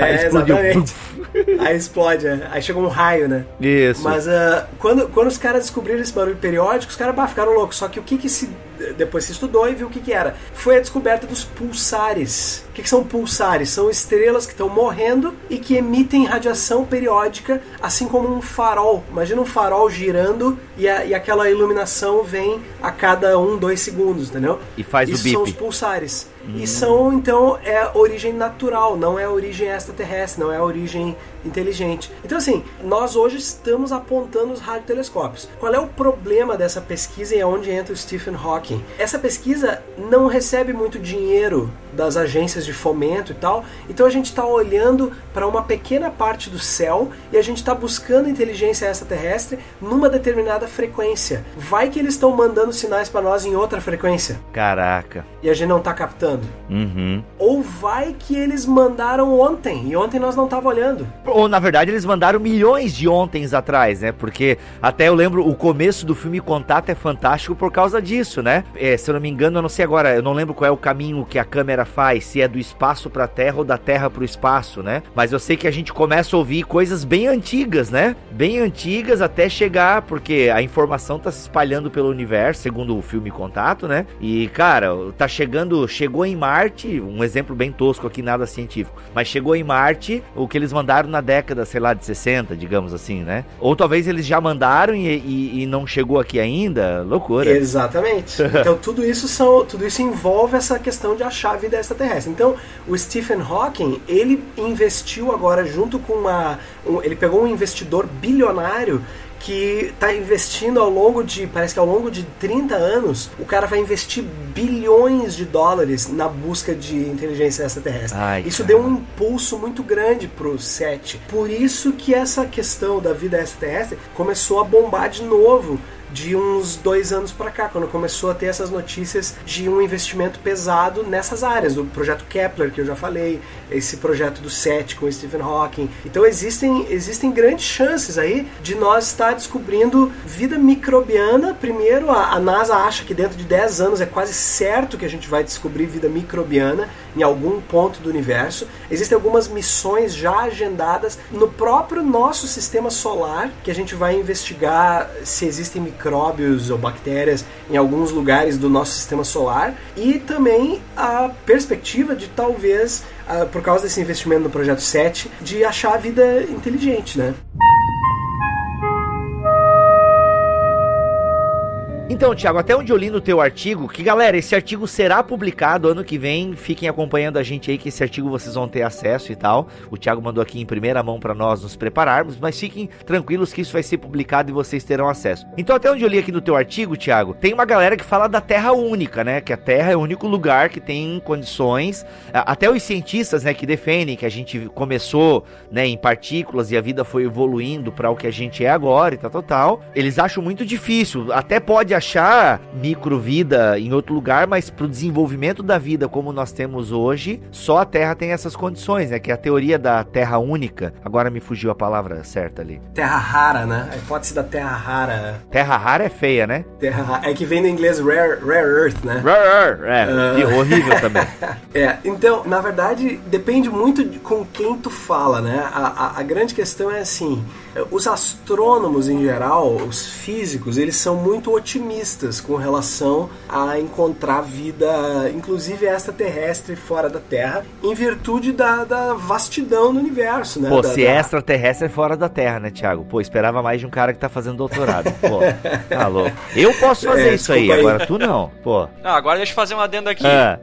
Aí explodiu. Aí explode, né? aí chega um raio, né? Isso. Mas uh, quando, quando os caras descobriram esse barulho periódico, os caras bah, ficaram loucos. Só que o que que se. Depois se estudou e viu o que que era. Foi a descoberta dos pulsares. O que, que são pulsares? São estrelas que estão morrendo e que emitem radiação periódica, assim como um farol. Imagina um farol girando e, a, e aquela iluminação vem a cada um, dois segundos, entendeu? E faz Isso o bip. são os pulsares. E são, então, é origem natural, não é origem extraterrestre, não é origem inteligente. Então, assim, nós hoje estamos apontando os radiotelescópios. Qual é o problema dessa pesquisa e é onde entra o Stephen Hawking? Essa pesquisa não recebe muito dinheiro das agências de fomento e tal, então a gente está olhando para uma pequena parte do céu e a gente está buscando inteligência extraterrestre numa determinada frequência. Vai que eles estão mandando sinais para nós em outra frequência. Caraca. E a gente não está captando. Uhum. Ou vai que eles mandaram ontem e ontem nós não tava olhando. Ou na verdade eles mandaram milhões de ontens atrás, né? Porque até eu lembro o começo do filme Contato é fantástico por causa disso, né? É, se eu não me engano, eu não sei agora, eu não lembro qual é o caminho que a câmera faz, se é do espaço para a Terra ou da Terra para o espaço, né? Mas eu sei que a gente começa a ouvir coisas bem antigas, né? Bem antigas até chegar, porque a informação tá se espalhando pelo universo, segundo o filme Contato, né? E cara, tá chegando, chegou em Marte, um exemplo bem tosco aqui, nada científico, mas chegou em Marte o que eles mandaram na década, sei lá, de 60, digamos assim, né? Ou talvez eles já mandaram e, e, e não chegou aqui ainda, loucura. Exatamente. Então tudo isso são, tudo isso envolve essa questão de achar a vida extraterrestre. Então o Stephen Hawking ele investiu agora junto com uma, um, ele pegou um investidor bilionário que está investindo ao longo de, parece que ao longo de 30 anos, o cara vai investir bilhões de dólares na busca de inteligência extraterrestre. Ai, isso cara. deu um impulso muito grande pro SET. Por isso que essa questão da vida extraterrestre começou a bombar de novo de uns dois anos para cá, quando começou a ter essas notícias de um investimento pesado nessas áreas, do projeto Kepler, que eu já falei, esse projeto do SET com o Stephen Hawking. Então existem, existem grandes chances aí de nós estar descobrindo vida microbiana. Primeiro, a, a NASA acha que dentro de 10 anos é quase certo que a gente vai descobrir vida microbiana em algum ponto do universo. Existem algumas missões já agendadas no próprio nosso sistema solar que a gente vai investigar se existem micróbios ou bactérias em alguns lugares do nosso sistema solar e também a perspectiva de talvez, ah, por causa desse investimento no projeto 7, de achar a vida inteligente, né? Então, Thiago, até onde eu li no teu artigo, que galera, esse artigo será publicado ano que vem. Fiquem acompanhando a gente aí, que esse artigo vocês vão ter acesso e tal. O Thiago mandou aqui em primeira mão para nós nos prepararmos, mas fiquem tranquilos que isso vai ser publicado e vocês terão acesso. Então, até onde eu li aqui no teu artigo, Thiago, tem uma galera que fala da Terra única, né? Que a Terra é o único lugar que tem condições. Até os cientistas, né, que defendem que a gente começou, né, em partículas e a vida foi evoluindo para o que a gente é agora e tal, tal, tal. Eles acham muito difícil. Até pode achar microvida em outro lugar, mas pro desenvolvimento da vida como nós temos hoje, só a Terra tem essas condições, né? Que é a teoria da Terra única. Agora me fugiu a palavra certa ali. Terra rara, né? A hipótese da Terra rara. Terra rara é feia, né? Terra rara. É que vem no inglês rare, rare earth, né? Rare earth, é. Uh... horrível também. é, então, na verdade, depende muito de com quem tu fala, né? A, a, a grande questão é assim, os astrônomos em geral, os físicos, eles são muito otimistas com relação a encontrar vida, inclusive extraterrestre fora da Terra, em virtude da, da vastidão do universo, né? Pô, da, se da... extraterrestre é fora da Terra, né, Thiago? Pô, esperava mais de um cara que tá fazendo doutorado. Pô, tá louco. Eu posso fazer é, isso aí, aí, agora tu não. Pô. Não, agora deixa eu fazer um adendo aqui. Ah.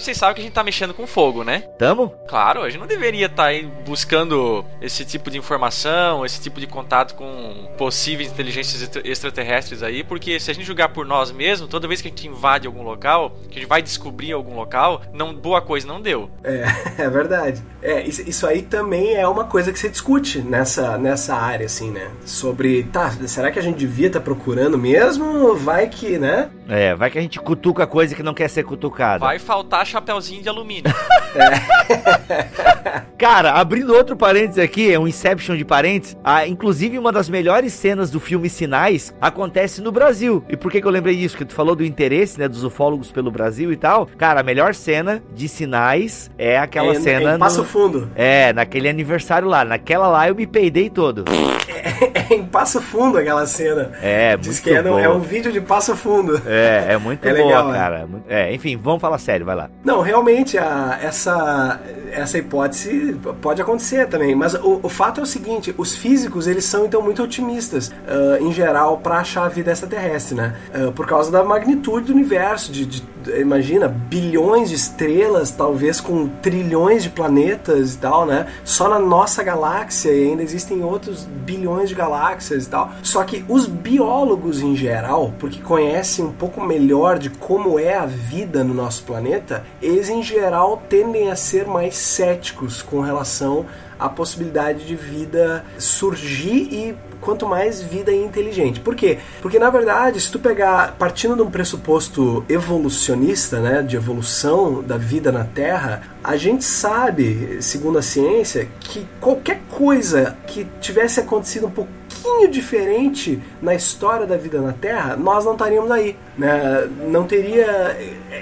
Vocês sabem que a gente tá mexendo com fogo, né? Tamo? Claro, a gente não deveria estar tá aí buscando esse tipo de informação, esse tipo de contato com possíveis inteligências extraterrestres aí, porque se a gente julgar por nós mesmos, toda vez que a gente invade algum local, que a gente vai descobrir algum local, não boa coisa não deu. É, é verdade. É, isso, isso aí também é uma coisa que se discute nessa, nessa área, assim, né? Sobre, tá, será que a gente devia estar tá procurando mesmo? Vai que, né? É, vai que a gente cutuca coisa que não quer ser cutucada. Vai faltar chapeuzinho de alumínio. é. Cara, abrindo outro parênteses aqui, é um Inception de parênteses. Ah, inclusive, uma das melhores cenas do filme Sinais acontece no Brasil. E por que, que eu lembrei disso? Que tu falou do interesse, né, dos ufólogos pelo Brasil e tal. Cara, a melhor cena de Sinais é aquela é, cena. É Passo no... Fundo. É, naquele aniversário lá. Naquela lá eu me peidei todo. É, é em Passo Fundo aquela cena. É, Diz muito que é, no, é um vídeo de Passo Fundo. É, é muito é boa, legal, cara. É. é, enfim, vamos falar sério, vai lá. Não, realmente, a, essa, essa hipótese pode acontecer também. Mas o, o, fato é o seguinte: os físicos eles são então muito otimistas, uh, em geral, para achar a vida extraterrestre, né? Uh, por causa da magnitude do universo, de, de, imagina, bilhões de estrelas, talvez com trilhões de planetas e tal, né? Só na nossa galáxia e ainda existem outros bilhões de galáxias e tal. Só que os biólogos em geral, porque conhecem um pouco melhor de como é a vida no nosso planeta, eles em geral tendem a ser mais céticos com relação à possibilidade de vida surgir e quanto mais vida inteligente. Por quê? Porque na verdade, se tu pegar partindo de um pressuposto evolucionista, né, de evolução da vida na Terra, a gente sabe, segundo a ciência, que qualquer coisa que tivesse acontecido um pouco pouquinho diferente na história da vida na Terra, nós não estaríamos aí. Né? Não teria.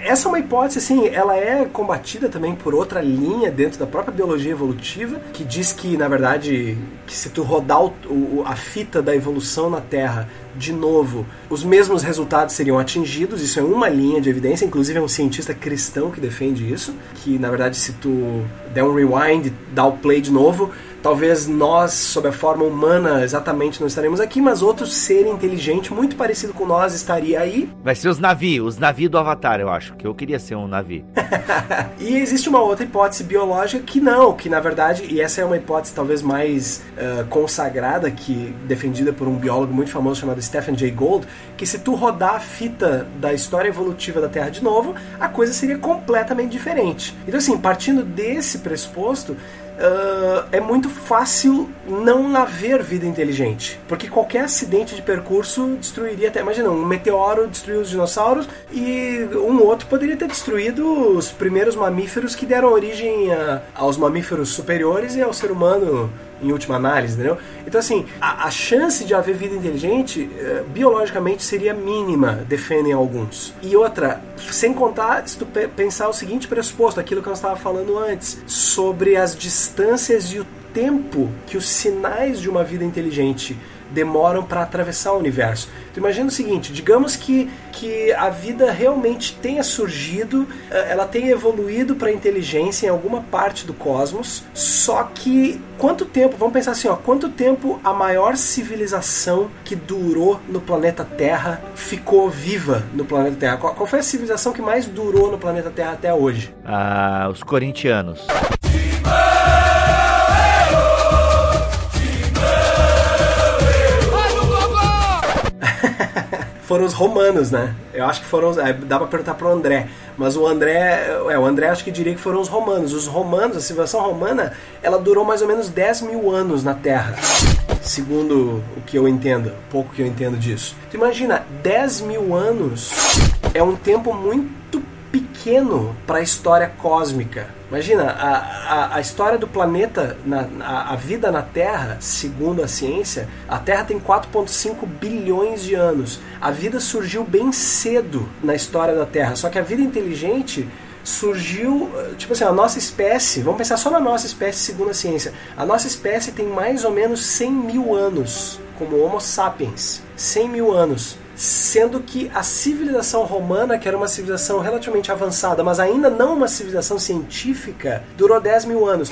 Essa é uma hipótese, assim, ela é combatida também por outra linha dentro da própria biologia evolutiva, que diz que, na verdade, que se tu rodar o, o, a fita da evolução na Terra de novo, os mesmos resultados seriam atingidos. Isso é uma linha de evidência, inclusive é um cientista cristão que defende isso, que na verdade se tu der um rewind, dá o play de novo, Talvez nós, sob a forma humana, exatamente não estaremos aqui, mas outro ser inteligente, muito parecido com nós, estaria aí. Vai ser os navios, os navios do Avatar, eu acho, que eu queria ser um navio. e existe uma outra hipótese biológica que não, que na verdade, e essa é uma hipótese talvez mais uh, consagrada, que defendida por um biólogo muito famoso chamado Stephen Jay Gould, que se tu rodar a fita da história evolutiva da Terra de novo, a coisa seria completamente diferente. Então assim, partindo desse pressuposto, uh, é muito fácil não haver vida inteligente. Porque qualquer acidente de percurso destruiria até. Imagina, um meteoro destruiu os dinossauros e um outro poderia ter destruído os primeiros mamíferos que deram origem a, aos mamíferos superiores e ao ser humano em última análise, entendeu? Então, assim, a, a chance de haver vida inteligente, uh, biologicamente, seria mínima, defendem alguns. E outra, sem contar, se tu pensar o seguinte pressuposto, aquilo que eu estava falando antes, sobre as distâncias e o tempo que os sinais de uma vida inteligente demoram para atravessar o universo. Então imagina o seguinte, digamos que, que a vida realmente tenha surgido, eh, ela tenha evoluído para inteligência em alguma parte do cosmos, só que quanto tempo, vamos pensar assim, ó, quanto tempo a maior civilização que durou no planeta Terra ficou viva no planeta Terra? Qual, qual foi a civilização que mais durou no planeta Terra até hoje? Ah, os corintianos. foram os romanos, né? Eu acho que foram. É, dá pra perguntar pro André. Mas o André. É, o André acho que diria que foram os romanos. Os romanos, a civilização romana, ela durou mais ou menos 10 mil anos na Terra. Segundo o que eu entendo, pouco que eu entendo disso. Tu imagina, 10 mil anos é um tempo muito pequeno para a história cósmica. Imagina, a, a, a, história do planeta, na, a, a, vida na Terra, segundo a ciência, a Terra tem 4,5 bilhões de anos. A vida surgiu bem cedo na história da Terra, só que a vida inteligente surgiu, tipo assim, a nossa espécie, vamos pensar só na nossa espécie segundo a ciência, a nossa espécie tem mais ou menos 100 mil anos, como Homo sapiens, 100 mil anos sendo que a civilização romana, que era uma civilização relativamente avançada, mas ainda não uma civilização científica, durou 10 mil anos.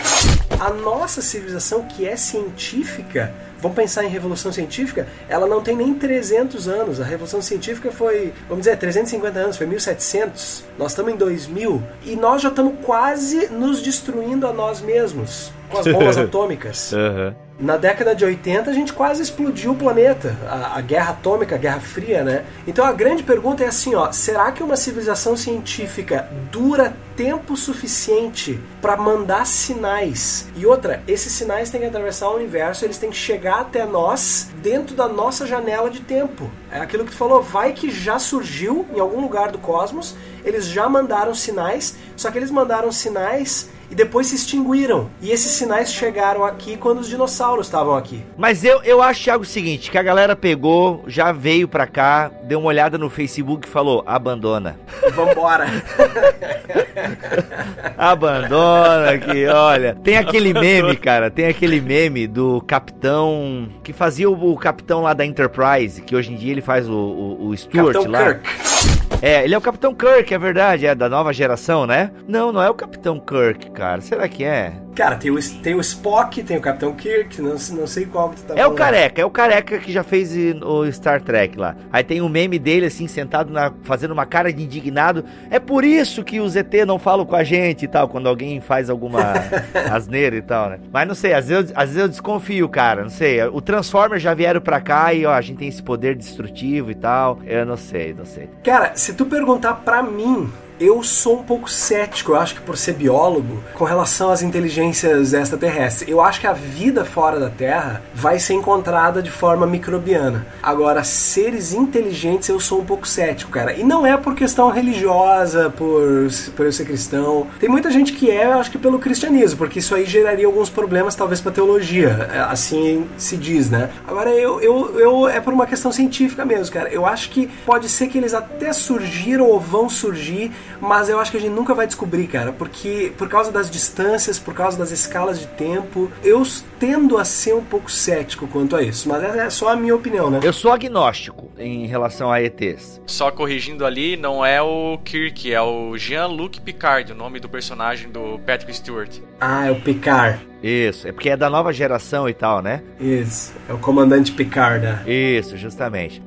A nossa civilização, que é científica, vamos pensar em revolução científica, ela não tem nem 300 anos. A revolução científica foi, vamos dizer, 350 anos, foi 1700. Nós estamos em 2000 e nós já estamos quase nos destruindo a nós mesmos com as bombas atômicas. Uhum. Na década de 80 a gente quase explodiu o planeta, a, a, guerra atômica, a guerra fria, né? Então a grande pergunta é assim, ó, será que uma civilização científica dura tempo suficiente para mandar sinais? E outra, esses sinais têm que atravessar o universo, eles têm que chegar até nós dentro da nossa janela de tempo. É aquilo que tu falou, vai que já surgiu em algum lugar do cosmos, eles já mandaram sinais, só que eles mandaram sinais e depois se extinguiram. E esses sinais chegaram aqui quando os dinossauros estavam aqui. Mas eu, eu acho, Thiago, o seguinte, que a galera pegou, já veio pra cá, deu uma olhada no Facebook e falou, abandona. Vambora. abandona que, olha. Tem aquele meme, cara, tem aquele meme do capitão, que fazia o, o capitão lá da Enterprise, que hoje em dia ele faz o, o, o Stuart capitão lá. Kirk. É, ele é o Capitão Kirk, é verdade, é da nova geração, né? Não, não é o Capitão Kirk, cara. Será que é? Cara, tem o, tem o Spock, tem o Capitão Kirk, não, não sei qual que tu tá É falando. o careca, é o careca que já fez o Star Trek lá. Aí tem um meme dele, assim, sentado, na, fazendo uma cara de indignado. É por isso que os ET não falam com a gente e tal, quando alguém faz alguma asneira e tal, né? Mas não sei, às vezes, às vezes eu desconfio, cara, não sei. O Transformers já vieram pra cá e, ó, a gente tem esse poder destrutivo e tal. Eu não sei, não sei. Cara, se tu perguntar pra mim eu sou um pouco cético, eu acho que por ser biólogo, com relação às inteligências extraterrestres. Eu acho que a vida fora da Terra vai ser encontrada de forma microbiana. Agora, seres inteligentes, eu sou um pouco cético, cara. E não é por questão religiosa, por, por eu ser cristão. Tem muita gente que é, eu acho que pelo cristianismo, porque isso aí geraria alguns problemas, talvez, pra teologia. É, assim se diz, né? Agora, eu, eu, eu é por uma questão científica mesmo, cara. Eu acho que pode ser que eles até surgiram ou vão surgir mas eu acho que a gente nunca vai descobrir, cara, porque por causa das distâncias, por causa das escalas de tempo, eu tendo a ser um pouco cético quanto a isso, mas é só a minha opinião, né? Eu sou agnóstico em relação a ETs. Só corrigindo ali, não é o Kirk, é o Jean-Luc Picard, o nome do personagem do Patrick Stewart. Ah, é o Picard. Isso, é porque é da nova geração e tal, né? Isso, é o comandante Picard. Né? Isso, justamente.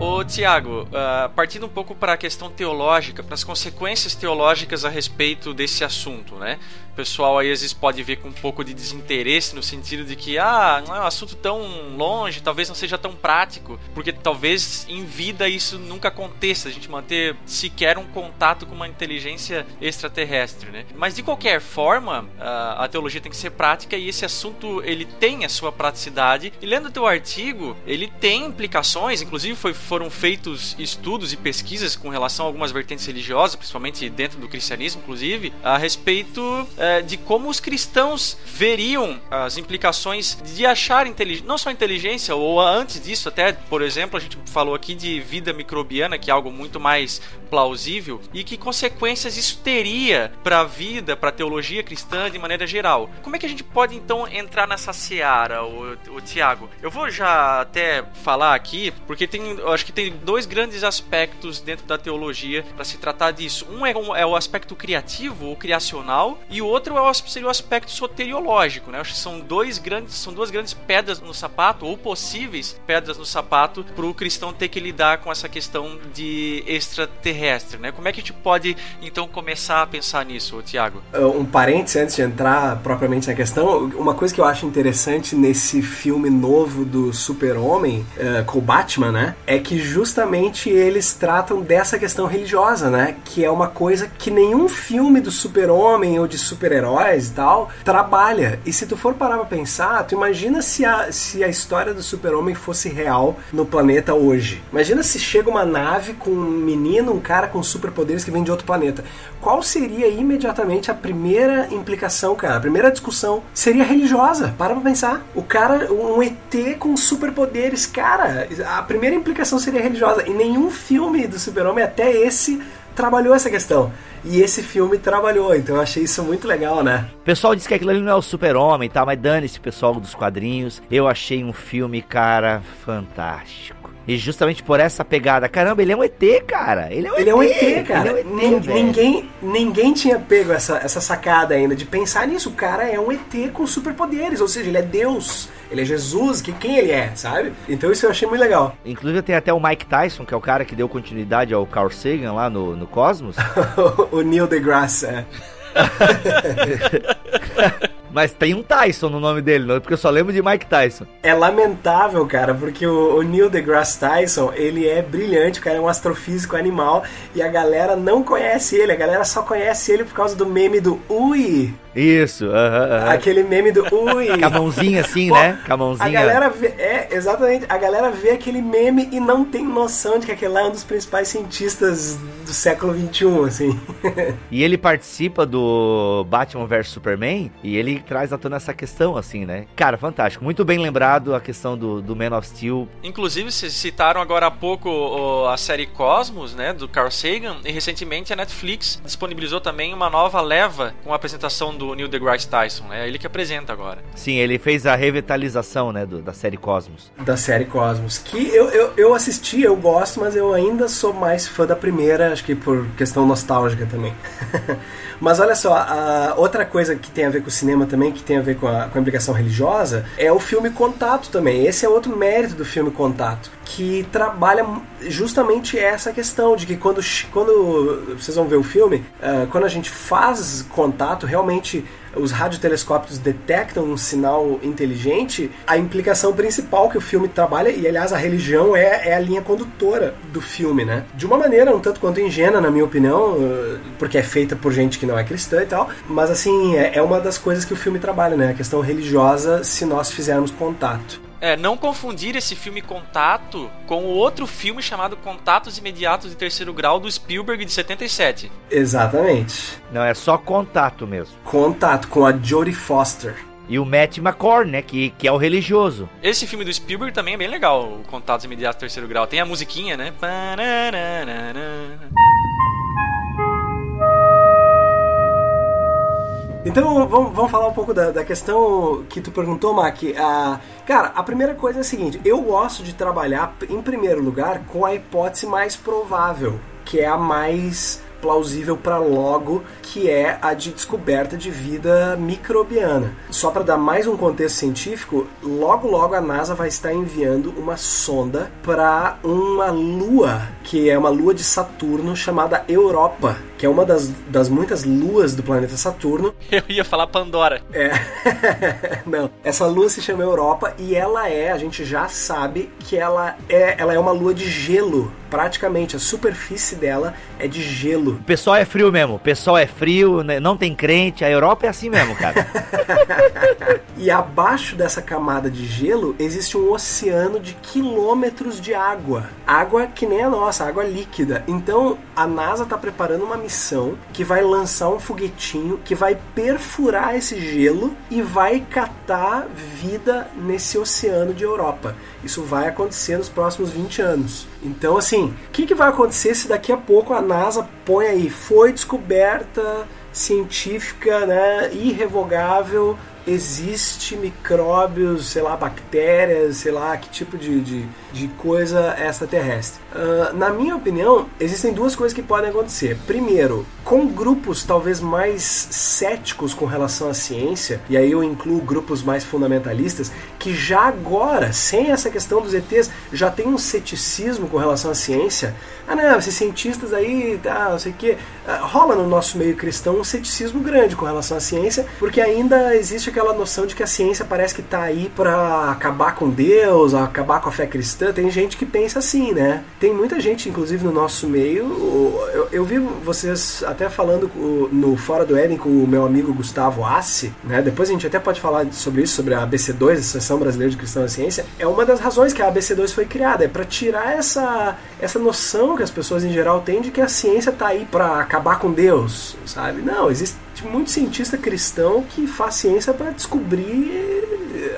Ô Tiago, uh, partindo um pouco para a questão teológica, para as consequências teológicas a respeito desse assunto, né? O pessoal aí às vezes pode ver com um pouco de desinteresse no sentido de que, ah, não é um assunto tão longe, talvez não seja tão prático, porque talvez em vida isso nunca aconteça, a gente manter sequer um contato com uma inteligência extraterrestre, né? Mas de qualquer forma, uh, a teologia tem que ser prática e esse assunto ele tem a sua praticidade. E lendo o teu artigo, ele tem implicações, inclusive foi, foram feitos estudos e pesquisas com relação a algumas vertentes religiosas, principalmente dentro do cristianismo, inclusive, a respeito é, de como os cristãos veriam as implicações de achar inteligência, não só inteligência, ou antes disso, até, por exemplo, a gente falou aqui de vida microbiana, que é algo muito mais plausível, e que consequências isso teria para a vida, para a teologia cristã de maneira geral. Como é que a gente pode então entrar nessa seara, o, o Tiago? Eu vou já até falar aqui, porque tem, acho que tem dois grandes aspectos dentro da teologia para se tratar disso. Um é, é, o aspecto criativo ou criacional e o outro é o, seria o aspecto soteriológico, né? Acho que são dois grandes, são duas grandes pedras no sapato ou possíveis pedras no sapato para o cristão ter que lidar com essa questão de extraterrestre, né? Como é que a gente pode então começar a pensar nisso, Tiago? Um parênteses antes de entrar propriamente na questão, uma coisa que eu acho interessante nesse filme novo do Super-Homem uh, com o Batman, né? É que justamente eles tratam dessa questão religiosa, né? Que é uma coisa que nenhum filme do Super-Homem ou de super-heróis e tal trabalha. E se tu for parar pra pensar, tu imagina se a, se a história do Super-Homem fosse real no planeta hoje. Imagina se chega uma nave com um menino, um cara com superpoderes que vem de outro planeta. Qual seria imediatamente a primeira implicação, cara? A primeira discussão seria religiosa. Para pra pensar. O cara, um ET com superpoderes, cara, a primeira implicação seria religiosa. E nenhum filme do Super-Homem, até esse, trabalhou essa questão. E esse filme trabalhou, então eu achei isso muito legal, né? O pessoal diz que aquilo ali não é o super-homem, tá? Mas dane-se, pessoal dos quadrinhos. Eu achei um filme, cara, fantástico. E justamente por essa pegada, caramba, ele é um ET, cara. Ele é um, ele ET, é um ET, cara. É um ET, ninguém, ninguém tinha pego essa, essa sacada ainda de pensar nisso. O cara é um ET com superpoderes, ou seja, ele é Deus, ele é Jesus, que quem ele é, sabe? Então isso eu achei muito legal. Inclusive tem até o Mike Tyson, que é o cara que deu continuidade ao Carl Sagan lá no, no Cosmos. o Neil deGrasse, é. Mas tem um Tyson no nome dele, não? porque eu só lembro de Mike Tyson. É lamentável, cara, porque o, o, Neil deGrasse Tyson, ele é brilhante, o cara é um astrofísico animal e a galera não conhece ele, a galera só conhece ele por causa do meme do Ui. Isso, uh -huh, uh -huh. aquele meme do Ui. Com a mãozinha assim, né? Com a mãozinha. A galera vê, é, exatamente, a galera vê aquele meme e não tem noção de que aquele lá é um dos principais cientistas do século XXI, assim. e ele participa do Batman vs Superman e ele traz à tona essa questão, assim, né? Cara, fantástico. Muito bem lembrado a questão do, do Man of Steel. Inclusive, vocês citaram agora há pouco a série Cosmos, né? Do Carl Sagan. E recentemente a Netflix disponibilizou também uma nova leva com a apresentação do Neil deGrasse Tyson. É ele que apresenta agora. Sim, ele fez a revitalização, né? Do, da série Cosmos. Da série Cosmos. Que eu, eu, eu assisti, eu gosto, mas eu ainda sou mais fã da primeira, acho que por questão nostálgica também. mas olha só, a outra coisa que tem a ver com o cinema também, que tem a ver com a, com a implicação religiosa, é o filme Contato também. Esse é outro mérito do filme Contato, que trabalha justamente essa questão de que quando, quando vocês vão ver o filme, uh, quando a gente faz contato, realmente os radiotelescópios detectam um sinal inteligente, a implicação principal que o filme trabalha, e aliás a religião é, é a linha condutora do filme, né? De uma maneira um tanto quanto ingênua, na minha opinião, porque é feita por gente que não é cristã e tal, mas assim, é, é uma das coisas que o filme trabalha, né? A questão religiosa se nós fizermos contato. É, não confundir esse filme Contato com o outro filme chamado Contatos Imediatos de Terceiro Grau do Spielberg de 77. Exatamente. Não, é só Contato mesmo. Contato com a Jodie Foster. E o Matt McCord, né? Que, que é o religioso. Esse filme do Spielberg também é bem legal, o Contatos Imediatos de Terceiro Grau. Tem a musiquinha, né? Então vamos, vamos falar um pouco da, da questão que tu perguntou, Mac. Ah, cara, a primeira coisa é a seguinte: eu gosto de trabalhar, em primeiro lugar, com a hipótese mais provável, que é a mais plausível para logo, que é a de descoberta de vida microbiana. Só para dar mais um contexto científico, logo logo a NASA vai estar enviando uma sonda para uma lua, que é uma lua de Saturno chamada Europa. Que é uma das, das muitas luas do planeta Saturno. Eu ia falar Pandora. É. Não. Essa lua se chama Europa e ela é, a gente já sabe que ela é, ela é uma lua de gelo praticamente a superfície dela é de gelo. O pessoal é frio mesmo, o pessoal é frio, né? não tem crente, a Europa é assim mesmo, cara. e abaixo dessa camada de gelo existe um oceano de quilômetros de água. Água que nem a nossa, água líquida. Então a NASA está preparando uma missão que vai lançar um foguetinho que vai perfurar esse gelo e vai catar vida nesse oceano de Europa. Isso vai acontecer nos próximos 20 anos. Então, assim, o que, que vai acontecer se daqui a pouco a NASA põe aí, foi descoberta científica, né, irrevogável existe micróbios, sei lá, bactérias, sei lá, que tipo de, de, de coisa extraterrestre. Uh, na minha opinião, existem duas coisas que podem acontecer. Primeiro, com grupos talvez mais céticos com relação à ciência, e aí eu incluo grupos mais fundamentalistas, que já agora, sem essa questão dos ETs, já tem um ceticismo com relação à ciência. Ah, não, esses cientistas aí, tá, não sei o que. Uh, rola no nosso meio cristão um ceticismo grande com relação à ciência, porque ainda existe aquela noção de que a ciência parece que está aí para acabar com Deus, acabar com a fé cristã. Tem gente que pensa assim, né? Tem muita gente, inclusive no nosso meio. Eu, eu vi vocês até falando no Fora do Éden com o meu amigo Gustavo Assi, né? Depois a gente até pode falar sobre isso, sobre a ABC2, Associação Brasileira de Cristão e Ciência. É uma das razões que a ABC2 foi criada, é para tirar essa, essa noção que as pessoas em geral têm de que a ciência está aí para acabar com Deus, sabe? Não, existe muito cientista cristão que faz ciência para descobrir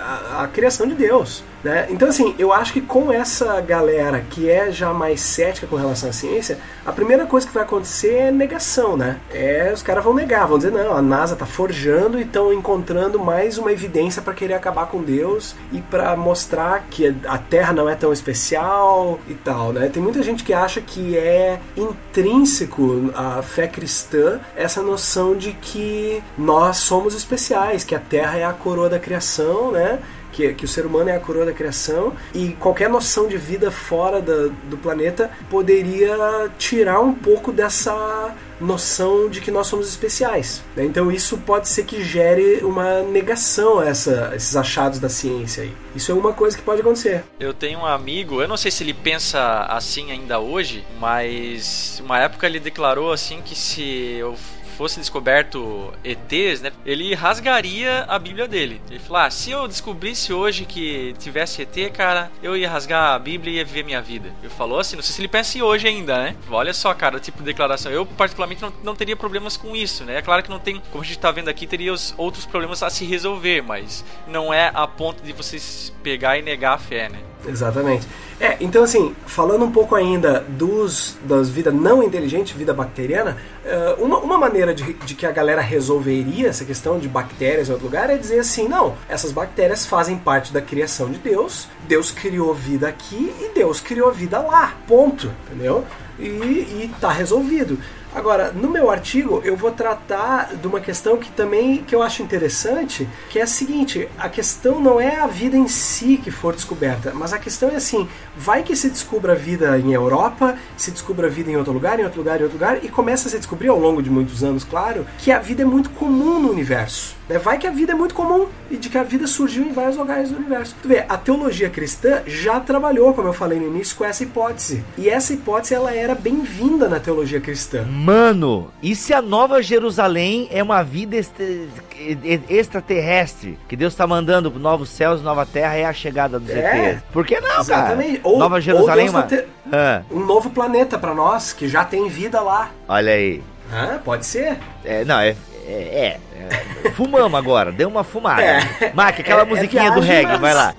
a, a, criação de Deus. Né? Então, assim, eu acho que com essa galera que é já mais cética com relação à ciência, a primeira coisa que vai acontecer é negação, né? É, os caras vão negar, vão dizer, não, a NASA tá forjando e estão encontrando mais uma evidência para querer acabar com Deus e para mostrar que a Terra não é tão especial e tal, né? Tem muita gente que acha que é intrínseco à fé cristã essa noção de que nós somos especiais, que a Terra é a coroa da criação, né? Que, que o ser humano é a coroa da criação e qualquer noção de vida fora da, do planeta poderia tirar um pouco dessa noção de que nós somos especiais. Né? Então isso pode ser que gere uma negação a essa, esses achados da ciência aí. Isso é uma coisa que pode acontecer. Eu tenho um amigo, eu não sei se ele pensa assim ainda hoje, mas uma época ele declarou assim que se eu fosse descoberto ETs, né, ele rasgaria a Bíblia dele. Ele falou: ah, se eu descobrisse hoje que tivesse ET, cara, eu ia rasgar a Bíblia e ia viver minha vida. Ele falou assim, não sei se ele pensa em hoje ainda, né? Olha só, cara, tipo de declaração. Eu, particularmente, não, não teria problemas com isso, né? É claro que não tem, como a gente tá vendo aqui, teria os outros problemas a se resolver, mas não é a ponto de vocês pegar e negar a fé, né? Exatamente. É, então assim, falando um pouco ainda dos das vida não inteligente, vida bacteriana, eh, uma, uma maneira de, de que a galera resolveria essa questão de bactérias em outro lugar é dizer assim, não, essas bactérias fazem parte da criação de Deus, Deus criou vida aqui e Deus criou vida lá, ponto, entendeu? E, e tá resolvido. Agora, no meu artigo eu vou tratar de uma questão que também que eu acho interessante, que é a seguinte: a questão não é a vida em si que for descoberta, mas a questão é assim: vai que se descubra a vida em Europa, se descubra a vida em outro lugar, em outro lugar, em outro lugar, e começa a se descobrir ao longo de muitos anos, claro, que a vida é muito comum no universo. Né? Vai que a vida é muito comum e de que a vida surgiu em vários lugares do universo. Tu vê, a teologia cristã já trabalhou, como eu falei no início, com essa hipótese. E essa hipótese ela era bem-vinda na teologia cristã. Mano, e se a Nova Jerusalém é uma vida extraterrestre? Que Deus está mandando novos céus, nova terra é a chegada dos é, ETs. Por que não, Exatamente. cara? Ou, Nova Jerusalém ou tá ah. um novo planeta para nós, que já tem vida lá. Olha aí. Ah, pode ser. É, não, é, é, é, Fumamos agora, deu uma fumada. É. Mac, aquela é, é musiquinha é do reggae, mas... vai lá.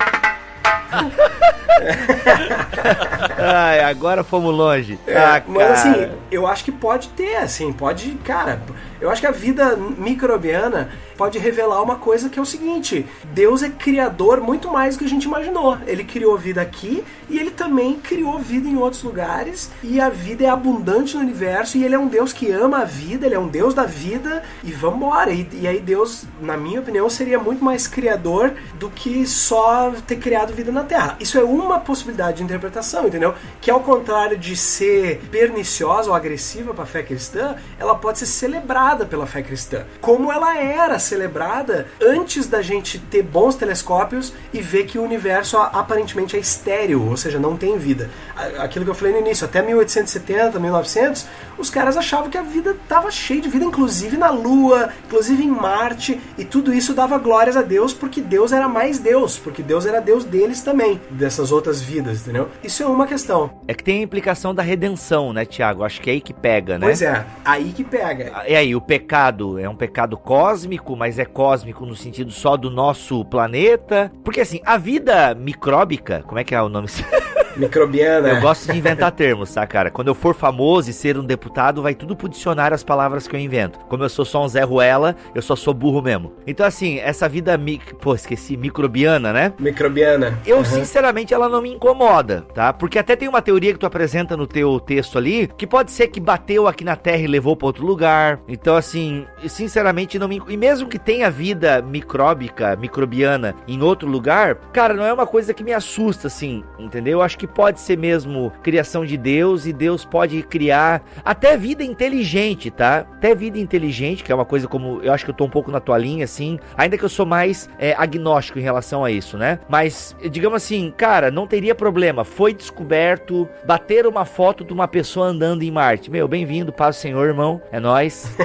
Ai, agora fomos longe. É, ah, mas assim, eu acho que pode ter, assim, pode, cara. Eu acho que a vida microbiana pode revelar uma coisa que é o seguinte: Deus é criador muito mais do que a gente imaginou. Ele criou vida aqui e ele também criou vida em outros lugares. E a vida é abundante no universo e ele é um Deus que ama a vida, ele é um Deus da vida e vambora. E, e aí Deus, na minha opinião, seria muito mais criador do que só ter criado vida na Terra. Isso é uma possibilidade de interpretação, entendeu? Que ao contrário de ser perniciosa ou agressiva para a fé cristã, ela pode ser celebrada pela fé cristã. Como ela era celebrada antes da gente ter bons telescópios e ver que o universo aparentemente é estéreo, ou seja, não tem vida. Aquilo que eu falei no início, até 1870, 1900, os caras achavam que a vida estava cheia de vida, inclusive na Lua, inclusive em Marte, e tudo isso dava glórias a Deus porque Deus era mais Deus, porque Deus era Deus deles também, dessas outras vidas, entendeu? Isso é uma questão. É que tem a implicação da redenção, né, Tiago? Acho que é aí que pega, né? Pois é, aí que pega. E aí, o pecado é um pecado cósmico, mas é cósmico no sentido só do nosso planeta? Porque assim, a vida micróbica, como é que é o nome? Microbiana. Eu gosto de inventar termos, tá, cara? Quando eu for famoso e ser um deputado, vai tudo pro dicionário as palavras que eu invento. Como eu sou só um Zé Ruela, eu só sou burro mesmo. Então, assim, essa vida, mi... pô, esqueci, microbiana, né? Microbiana. Eu, uhum. sinceramente, ela não me incomoda, tá? Porque até tem uma teoria que tu apresenta no teu texto ali, que pode ser que bateu aqui na Terra e levou pra outro lugar. Então, assim, sinceramente, não me... E mesmo que tenha vida micróbica, microbiana em outro lugar, cara, não é uma coisa que me assusta, assim, entendeu? Eu acho que pode ser mesmo criação de Deus e Deus pode criar até vida inteligente, tá? Até vida inteligente, que é uma coisa como eu acho que eu tô um pouco na tua linha, assim, ainda que eu sou mais é, agnóstico em relação a isso, né? Mas, digamos assim, cara, não teria problema. Foi descoberto, bater uma foto de uma pessoa andando em Marte. Meu, bem-vindo, paz do Senhor, irmão. É nós.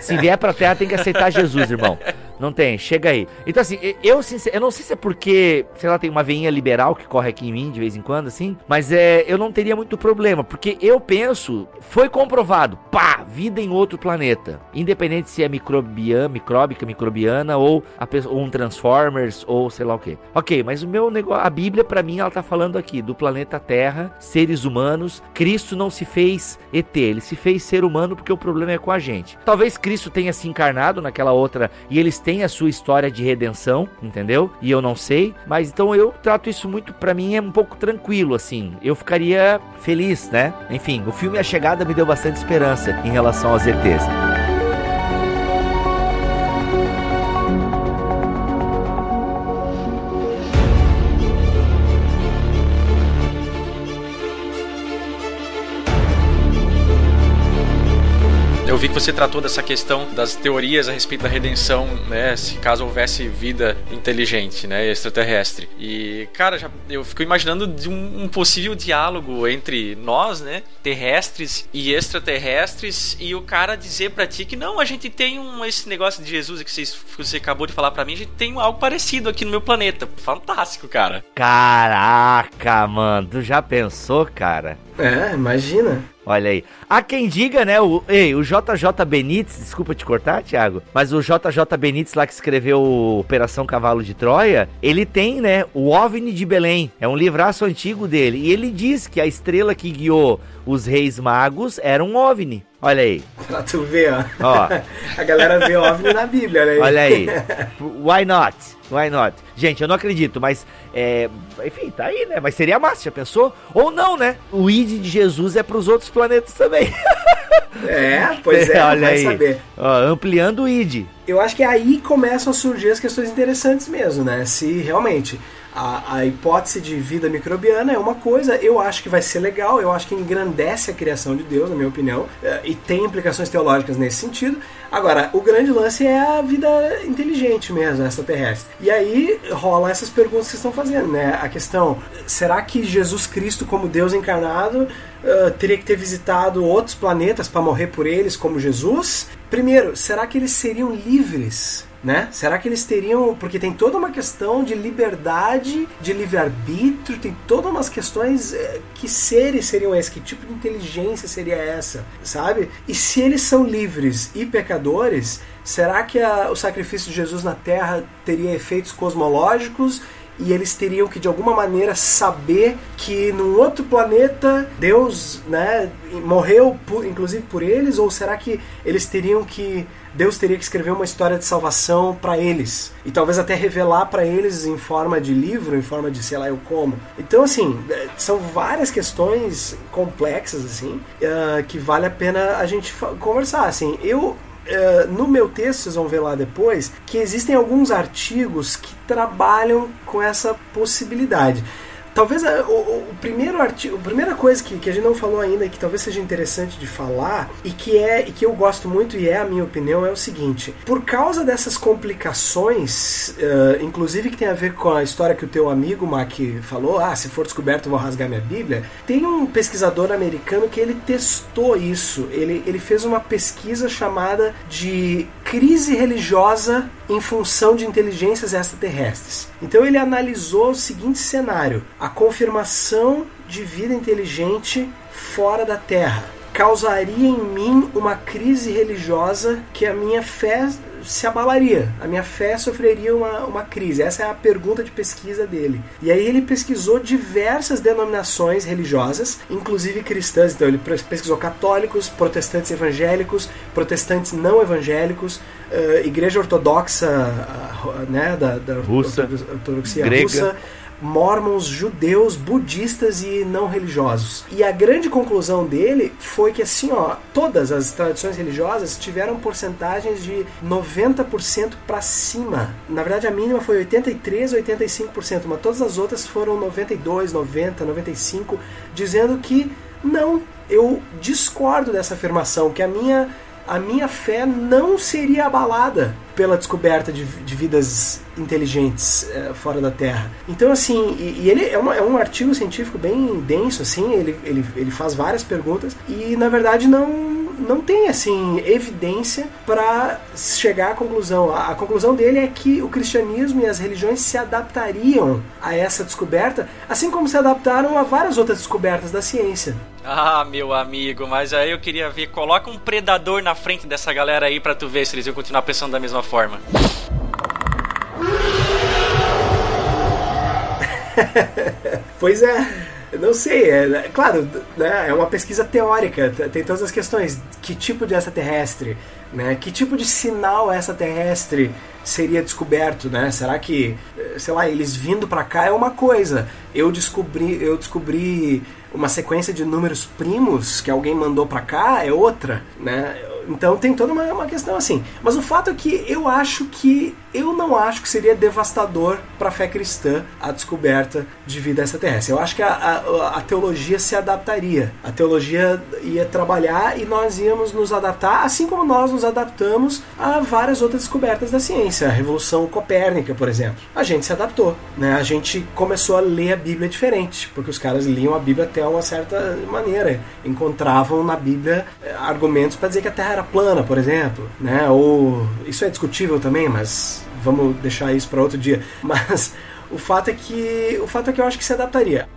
Se vier pra Terra, tem que aceitar Jesus, irmão. Não tem, chega aí. Então, assim, eu, eu não sei se é porque, sei lá, tem uma veinha liberal que corre aqui em mim de vez em quando, assim, mas é, eu não teria muito problema, porque eu penso, foi comprovado, pá, vida em outro planeta. Independente se é microbiana, micróbica, microbiana, ou, ou um Transformers, ou sei lá o que. Ok, mas o meu negócio, a Bíblia, para mim, ela tá falando aqui do planeta Terra, seres humanos. Cristo não se fez ET, ele se fez ser humano porque o problema é com a gente. Talvez Cristo tenha se encarnado naquela outra e eles tenham tem a sua história de redenção, entendeu? E eu não sei, mas então eu trato isso muito para mim é um pouco tranquilo assim. Eu ficaria feliz, né? Enfim, o filme A Chegada me deu bastante esperança em relação aos ETs. Vi que você tratou dessa questão das teorias a respeito da redenção, né? Se caso houvesse vida inteligente, né? Extraterrestre. E, cara, já, eu fico imaginando de um, um possível diálogo entre nós, né? Terrestres e extraterrestres, e o cara dizer para ti que não, a gente tem um, esse negócio de Jesus que você, você acabou de falar para mim, a gente tem algo parecido aqui no meu planeta. Fantástico, cara. Caraca, mano, tu já pensou, cara? É, imagina. Olha aí. Há quem diga, né? O, ei, o JJ Benítez, desculpa te cortar, Thiago, mas o JJ Benítez lá que escreveu Operação Cavalo de Troia, ele tem, né? O OVNI de Belém. É um livraço antigo dele. E ele diz que a estrela que guiou os reis magos era um OVNI. Olha aí. Pra tu ver, ó. ó. A galera vê OVNI na Bíblia, olha aí. Olha aí. Why not? Why not? Gente, eu não acredito, mas. É, enfim, tá aí, né? Mas seria massa, já pensou? Ou não, né? O id de Jesus é pros outros planetas também. É, pois é, olha aí. saber. Ó, ampliando o id. Eu acho que aí começam a surgir as questões interessantes mesmo, né? Se realmente a, a, hipótese de vida microbiana é uma coisa, eu acho que vai ser legal, eu acho que engrandece a criação de Deus, na minha opinião, é, e tem implicações teológicas nesse sentido. Agora, o grande lance é a vida inteligente mesmo, extraterrestre. E aí rola essas perguntas que vocês estão fazendo, né? A questão, será que Jesus Cristo, como Deus encarnado, uh, teria que ter visitado outros planetas para morrer por eles, como Jesus? Primeiro, será que eles seriam livres? Né? Será que eles teriam. Porque tem toda uma questão de liberdade, de livre-arbítrio, tem todas umas questões. Eh, que seres seriam esses? Que tipo de inteligência seria essa? Sabe? E se eles são livres e pecadores, será que a, o sacrifício de Jesus na Terra teria efeitos cosmológicos? e eles teriam que de alguma maneira saber que num outro planeta Deus né, morreu por, inclusive por eles ou será que eles teriam que Deus teria que escrever uma história de salvação para eles e talvez até revelar para eles em forma de livro, em forma de sei lá eu como. Então assim é, são várias questões complexas assim uh, que vale a pena a gente conversar. Assim, eu uh, no meu texto, vocês vão ver lá depois, que existem alguns artigos que trabalham com essa possibilidade. Talvez a, o, o, primeiro artigo, a primeira coisa que, que a gente não falou ainda que talvez seja interessante de falar e que é e que eu gosto muito e é a minha opinião é o seguinte: por causa dessas complicações, uh, inclusive que tem a ver com a história que o teu amigo Mac falou, ah, se for descoberto eu vou rasgar minha Bíblia. Tem um pesquisador americano que ele testou isso. Ele, ele fez uma pesquisa chamada de crise religiosa em função de inteligências extraterrestres. Então ele analisou o seguinte cenário: a confirmação de vida inteligente fora da Terra causaria em mim uma crise religiosa que a minha fé se abalaria, a minha fé sofreria uma, uma crise. Essa é a pergunta de pesquisa dele. E aí ele pesquisou diversas denominações religiosas, inclusive cristãs. Então ele pesquisou católicos, protestantes evangélicos, protestantes não evangélicos, uh, igreja ortodoxa, uh, né, da, da russa, ortodoxia grega. russa mormons, judeus, budistas e não religiosos. E a grande conclusão dele foi que assim, ó, todas as tradições religiosas tiveram porcentagens de 90% para cima. Na verdade, a mínima foi 83 ou 85%, mas todas as outras foram 92, 90, 95, dizendo que não, eu discordo dessa afirmação, que a minha a minha fé não seria abalada pela descoberta de, de vidas inteligentes é, fora da Terra. Então, assim, e, e ele é, uma, é, um artigo científico bem denso, assim, ele, ele, ele faz várias perguntas e, na verdade, não, não tem, assim, evidência para chegar à conclusão. A, a conclusão dele é que o cristianismo e as religiões se adaptariam a essa descoberta, assim como se adaptaram a várias outras descobertas da ciência. Ah, meu amigo, mas aí eu queria ver, coloca um predador na frente dessa galera aí para tu ver se eles iam continuar pensando da mesma forma. pois é. Não sei, é, claro, né, é uma pesquisa teórica, tem todas as questões. Que tipo de extraterrestre? Né, que tipo de sinal extraterrestre seria descoberto, né? Será que, sei lá, eles vindo para cá é uma coisa. Eu descobri, eu descobri uma sequência de números primos que alguém mandou para cá é outra, né? Então tem toda uma, uma questão assim. Mas o fato é que eu acho que eu não acho que seria devastador para a fé cristã a descoberta de vida extraterrestre. Eu acho que a, a, a, teologia se adaptaria. A teologia ia trabalhar e nós íamos nos adaptar, assim como nós nos adaptamos a várias outras descobertas da ciência. A Revolução Copérnica, por exemplo. A gente se adaptou. Né? A gente começou a ler a Bíblia diferente, porque os caras liam a Bíblia até uma certa maneira. Encontravam na Bíblia eh, argumentos para dizer que a Terra era plana, por exemplo. Né? Ou isso é discutível também, mas vamos deixar isso para outro dia. Mas o fato é que o fato é que eu acho que se adaptaria.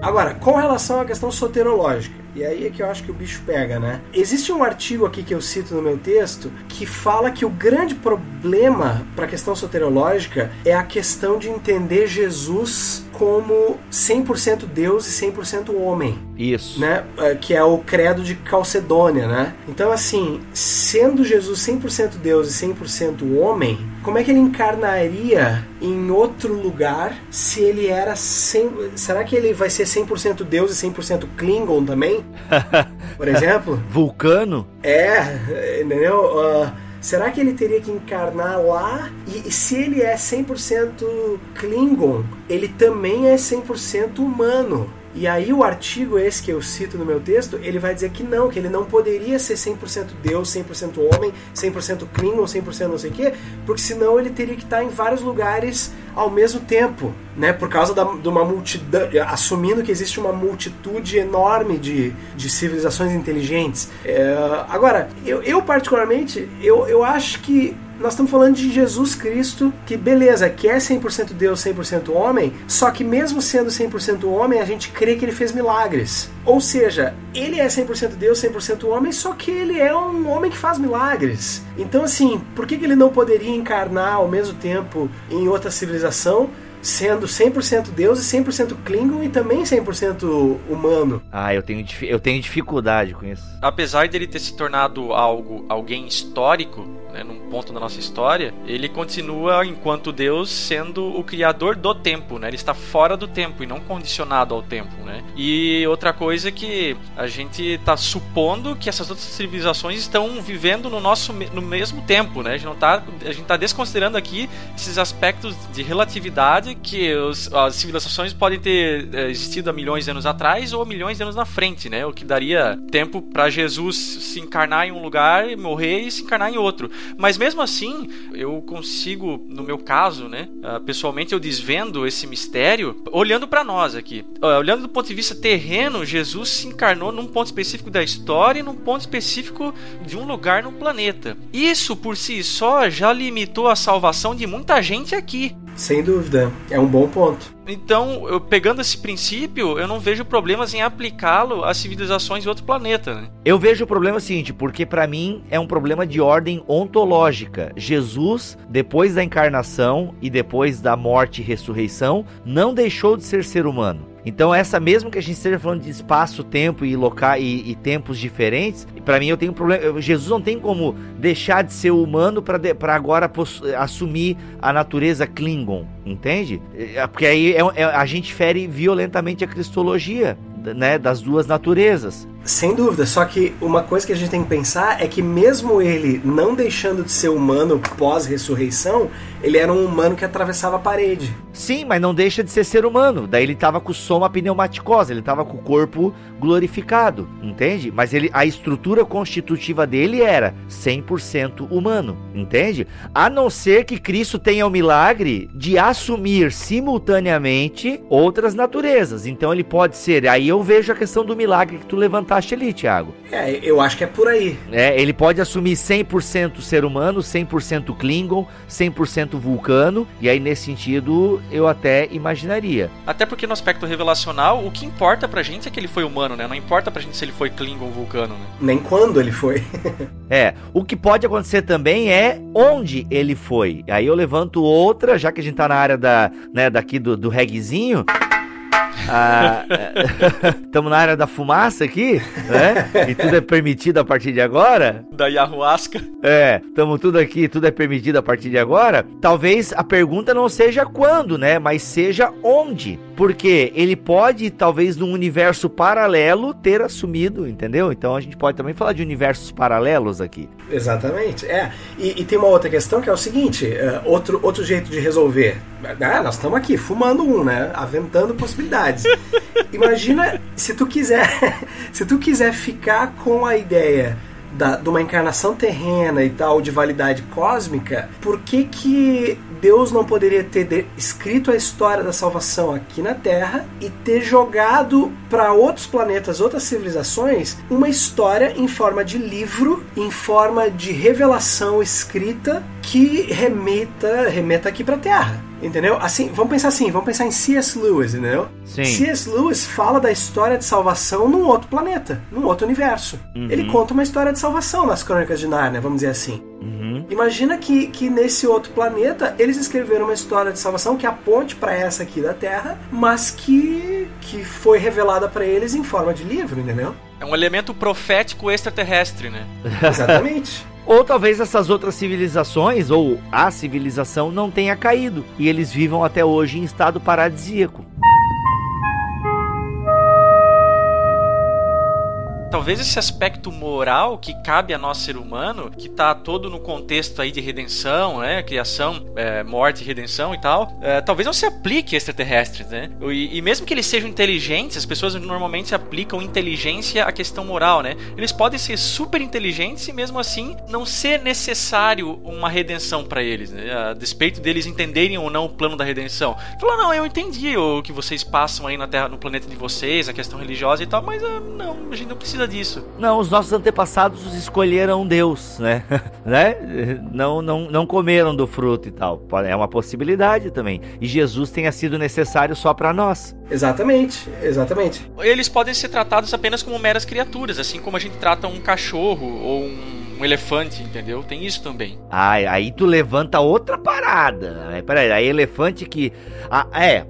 Agora, com relação à questão soterológica, e aí é que eu acho que o bicho pega, né? Existe um artigo aqui que eu cito no meu texto que fala que o grande problema para a questão soterológica é a questão de entender Jesus como 100% Deus e 100% homem. Isso. Né? É, que é o credo de Calcedônia, né? Então, assim, sendo Jesus 100% Deus e 100% homem, como é que ele encarnaria em outro lugar se ele era 100... Será que ele vai ser 100% Deus e 100% Klingon também? Por exemplo? Vulcano? É, entendeu? Uh, Será que ele teria que encarnar lá? E, e se ele é 100% Klingon, ele também é 100% humano. E aí o artigo esse que eu cito no meu texto, ele vai dizer que não, que ele não poderia ser 100% Deus, 100% homem, 100% Klingon, 100% não sei o quê, porque senão ele teria que estar em vários lugares ao mesmo tempo, né? Por causa da, de uma multidão, assumindo que existe uma multitude enorme de, de civilizações inteligentes. É, agora, eu, eu particularmente, eu, eu acho que nós estamos falando de Jesus Cristo, que beleza, que é 100% Deus, 100% homem, só que mesmo sendo 100% homem, a gente crê que ele fez milagres. Ou seja, ele é 100% Deus, 100% homem, só que ele é um homem que faz milagres. Então, assim, por que, ele não poderia encarnar ao mesmo tempo em outra civilização? Sendo 100% Deus e 100% Klingon e também 100% humano. Ah, eu tenho, eu tenho dificuldade com isso. Apesar dele ter se tornado algo, alguém histórico, né, num ponto da nossa história, ele continua, enquanto Deus, sendo o criador do tempo, né? Ele está fora do tempo e não condicionado ao tempo, né? E outra coisa é que a gente está supondo que essas outras civilizações estão vivendo no nosso no mesmo tempo, né? A gente não tá, a gente está desconsiderando aqui esses aspectos de relatividade que os, as civilizações podem ter é, existido há milhões de anos atrás ou milhões de anos na frente, né? O que daria tempo para Jesus se encarnar em um lugar, morrer e se encarnar em outro. Mas mesmo assim, eu consigo, no meu caso, né, uh, pessoalmente eu desvendo esse mistério olhando para nós aqui. Uh, olhando do ponto de vista terreno, Jesus se encarnou num ponto específico da história e num ponto específico de um lugar no planeta. Isso por si só já limitou a salvação de muita gente aqui. Sem dúvida, é um bom ponto. Então, eu, pegando esse princípio, eu não vejo problemas em aplicá-lo às civilizações de outro planeta. Né? Eu vejo o problema seguinte, porque para mim é um problema de ordem ontológica. Jesus, depois da encarnação e depois da morte e ressurreição, não deixou de ser ser humano. Então, essa mesmo que a gente esteja falando de espaço, tempo e local e, e tempos diferentes, para mim eu tenho um problema. Jesus não tem como deixar de ser humano para agora assumir a natureza Klingon, entende? É, porque aí é, é, a gente fere violentamente a cristologia né, das duas naturezas. Sem dúvida, só que uma coisa que a gente tem que pensar é que mesmo ele não deixando de ser humano pós-ressurreição, ele era um humano que atravessava a parede. Sim, mas não deixa de ser ser humano. Daí ele tava com soma pneumaticosa, ele tava com o corpo glorificado, entende? Mas ele, a estrutura constitutiva dele era 100% humano, entende? A não ser que Cristo tenha o milagre de assumir simultaneamente outras naturezas. Então ele pode ser, aí eu vejo a questão do milagre que tu levantaste ali, Thiago? É, eu acho que é por aí. É, ele pode assumir 100% ser humano, 100% Klingon, 100% vulcano, e aí nesse sentido eu até imaginaria. Até porque no aspecto revelacional, o que importa pra gente é que ele foi humano, né? Não importa pra gente se ele foi Klingon ou vulcano, né? Nem quando ele foi. é, o que pode acontecer também é onde ele foi. Aí eu levanto outra, já que a gente tá na área da, né, daqui do, do reggaezinho. Estamos ah, na área da fumaça aqui, né? E tudo é permitido a partir de agora. Da ayahuasca. É, estamos tudo aqui, tudo é permitido a partir de agora. Talvez a pergunta não seja quando, né? Mas seja onde. Porque ele pode, talvez, num universo paralelo, ter assumido, entendeu? Então a gente pode também falar de universos paralelos aqui. Exatamente. É. E, e tem uma outra questão que é o seguinte: uh, outro, outro jeito de resolver. Ah, nós estamos aqui fumando um, né? Aventando possibilidades. Imagina se tu quiser, se tu quiser ficar com a ideia da, de uma encarnação terrena e tal, de validade cósmica, por que que Deus não poderia ter escrito a história da salvação aqui na Terra e ter jogado para outros planetas, outras civilizações, uma história em forma de livro, em forma de revelação escrita que remeta, remeta aqui para a Terra. Entendeu? Assim, vamos pensar assim, vamos pensar em C.S. Lewis, entendeu? Sim. C.S. Lewis fala da história de salvação num outro planeta, num outro universo. Uhum. Ele conta uma história de salvação nas Crônicas de Nárnia, vamos dizer assim. Uhum. Imagina que, que nesse outro planeta eles escreveram uma história de salvação que aponte para essa aqui da Terra, mas que, que foi revelada para eles em forma de livro, entendeu? É um elemento profético extraterrestre, né? Exatamente. Ou talvez essas outras civilizações, ou a civilização, não tenha caído e eles vivam até hoje em estado paradisíaco. Talvez esse aspecto moral que cabe a nós ser humano, que está todo no contexto aí de redenção, né, criação, é, morte redenção e tal, é, talvez não se aplique a extraterrestres, né? E, e, mesmo que eles sejam inteligentes, as pessoas normalmente aplicam inteligência à questão moral, né? Eles podem ser super inteligentes e mesmo assim não ser necessário uma redenção para eles, né? A despeito deles entenderem ou não o plano da redenção. Falou, não, eu entendi o que vocês passam aí na Terra, no planeta de vocês, a questão religiosa e tal, mas uh, não, a gente não precisa disso. Não, os nossos antepassados escolheram Deus, né? né? Não, não, não comeram do fruto e tal. É uma possibilidade também. E Jesus tenha sido necessário só para nós. Exatamente, exatamente. Eles podem ser tratados apenas como meras criaturas, assim como a gente trata um cachorro ou um um elefante, entendeu? Tem isso também. Ah, aí tu levanta outra parada. Aí, peraí, aí elefante que. Ah, é,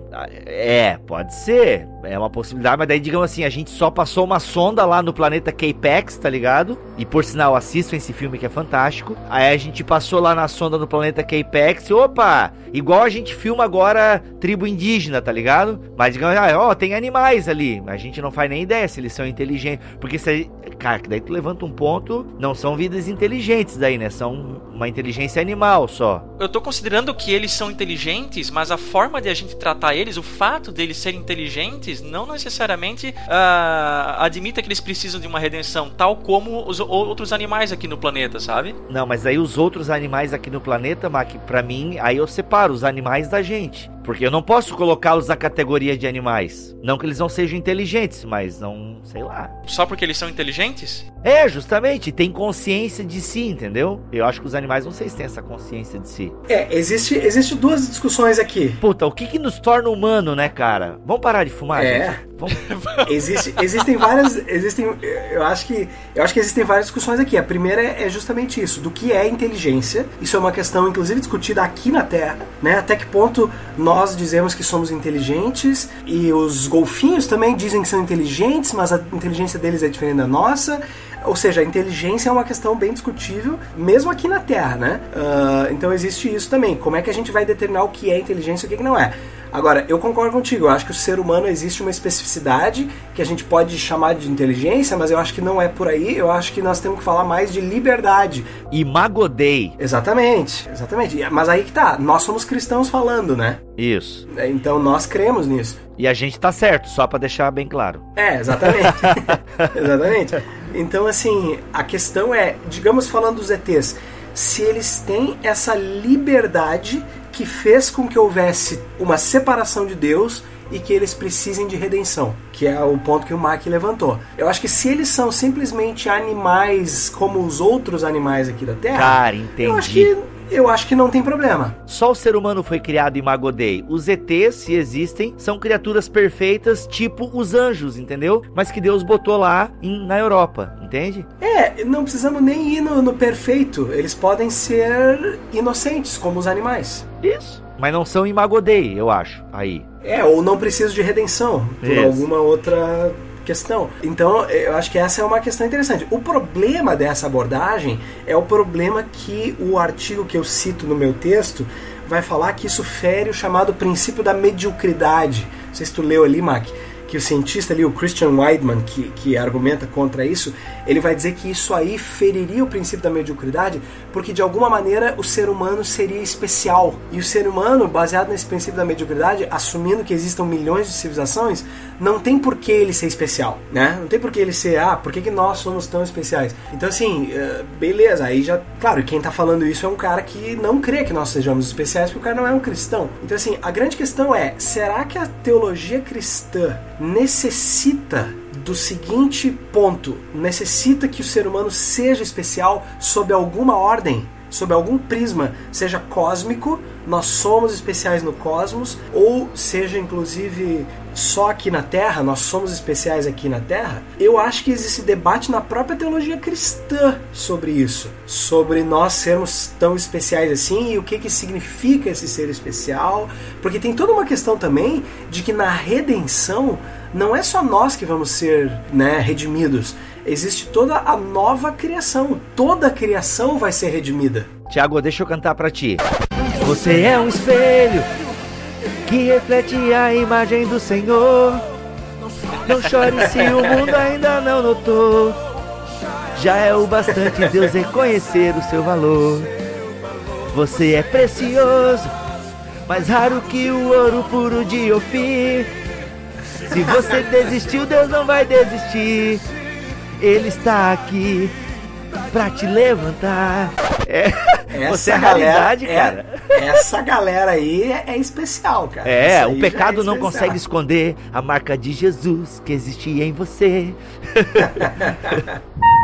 é, pode ser. É uma possibilidade, mas daí, digamos assim, a gente só passou uma sonda lá no planeta Capex, tá ligado? E por sinal, assistam esse filme que é fantástico. Aí a gente passou lá na sonda no planeta Capex opa! Igual a gente filma agora tribo indígena, tá ligado? Mas digamos, ah, ó, tem animais ali. A gente não faz nem ideia se eles são inteligentes. Porque se. Cara, daí tu levanta um ponto, não são vidas inteligentes daí, né? São uma inteligência animal só. Eu tô considerando que eles são inteligentes, mas a forma de a gente tratar eles, o fato deles serem inteligentes, não necessariamente uh, admita que eles precisam de uma redenção, tal como os outros animais aqui no planeta, sabe? Não, mas aí os outros animais aqui no planeta, Mac, pra mim, aí eu separo os animais da gente. Porque eu não posso colocá-los na categoria de animais. Não que eles não sejam inteligentes, mas não, sei lá. Só porque eles são inteligentes? É, justamente, tem consciência de si, entendeu? Eu acho que os animais não sei se têm essa consciência de si. É, existe, existe duas discussões aqui. Puta, o que que nos torna humano, né, cara? Vamos parar de fumar? É. Vamos... Existe, existem várias, existem, eu acho que, eu acho que existem várias discussões aqui. A primeira é, é justamente isso, do que é inteligência. Isso é uma questão, inclusive, discutida aqui na Terra, né? Até que ponto nós dizemos que somos inteligentes e os golfinhos também dizem que são inteligentes, mas a inteligência deles é diferente da nossa. Ou seja, a inteligência é uma questão bem discutível, mesmo aqui na Terra, né? Uh, então existe isso também. Como é que a gente vai determinar o que é inteligência e o que não é? Agora, eu concordo contigo, eu acho que o ser humano existe uma especificidade que a gente pode chamar de inteligência, mas eu acho que não é por aí, eu acho que nós temos que falar mais de liberdade. Imagodei. Exatamente, exatamente. Mas aí que tá, nós somos cristãos falando, né? Isso. Então nós cremos nisso. E a gente tá certo, só para deixar bem claro. É, exatamente. exatamente. Então, assim, a questão é, digamos falando dos ETs, se eles têm essa liberdade que fez com que houvesse uma separação de Deus e que eles precisem de redenção, que é o ponto que o Mac levantou. Eu acho que se eles são simplesmente animais como os outros animais aqui da Terra, Cara, entendi. eu acho que eu acho que não tem problema. Só o ser humano foi criado em Magodei. Os ETs, se existem, são criaturas perfeitas, tipo os anjos, entendeu? Mas que Deus botou lá em, na Europa, entende? É, não precisamos nem ir no, no perfeito. Eles podem ser inocentes, como os animais. Isso. Mas não são em Magodei, eu acho. Aí. É, ou não precisam de redenção por Isso. alguma outra questão. Então, eu acho que essa é uma questão interessante. O problema dessa abordagem é o problema que o artigo que eu cito no meu texto vai falar que isso fere o chamado princípio da mediocridade. Não sei se tu leu ali, Mac que o cientista ali, o Christian Weidman, que, que argumenta contra isso, ele vai dizer que isso aí feriria o princípio da mediocridade, porque de alguma maneira o ser humano seria especial. E o ser humano, baseado nesse princípio da mediocridade, assumindo que existam milhões de civilizações, não tem por que ele ser especial, né? Não tem por que ele ser, ah, por que, que nós somos tão especiais? Então, assim, uh, beleza, aí já, claro, quem tá falando isso é um cara que não crê que nós sejamos especiais, porque o cara não é um cristão. Então, assim, a grande questão é, será que a teologia cristã necessita do seguinte ponto: necessita que o ser humano seja especial sob alguma ordem, sob algum prisma, seja cósmico, nós somos especiais no cosmos, ou seja, inclusive, só aqui na Terra, nós somos especiais aqui na Terra. Eu acho que existe debate na própria teologia cristã sobre isso, sobre nós sermos tão especiais assim e o que, que significa esse ser especial, porque tem toda uma questão também de que na redenção não é só nós que vamos ser né, redimidos. Existe toda a nova criação. Toda a criação vai ser redimida. Tiago, deixa eu cantar pra ti. Você é um espelho que reflete a imagem do Senhor. Não chore se o mundo ainda não notou. Já é o bastante Deus reconhecer o seu valor. Você é precioso, mais raro que o ouro puro de Ofir. Se você desistiu, Deus não vai desistir. Ele está aqui pra te levantar. É, você é a realidade, é- cara. essa galera aí é, é especial, cara. É, Essa o pecado é não consegue esconder a marca de Jesus que existia em você.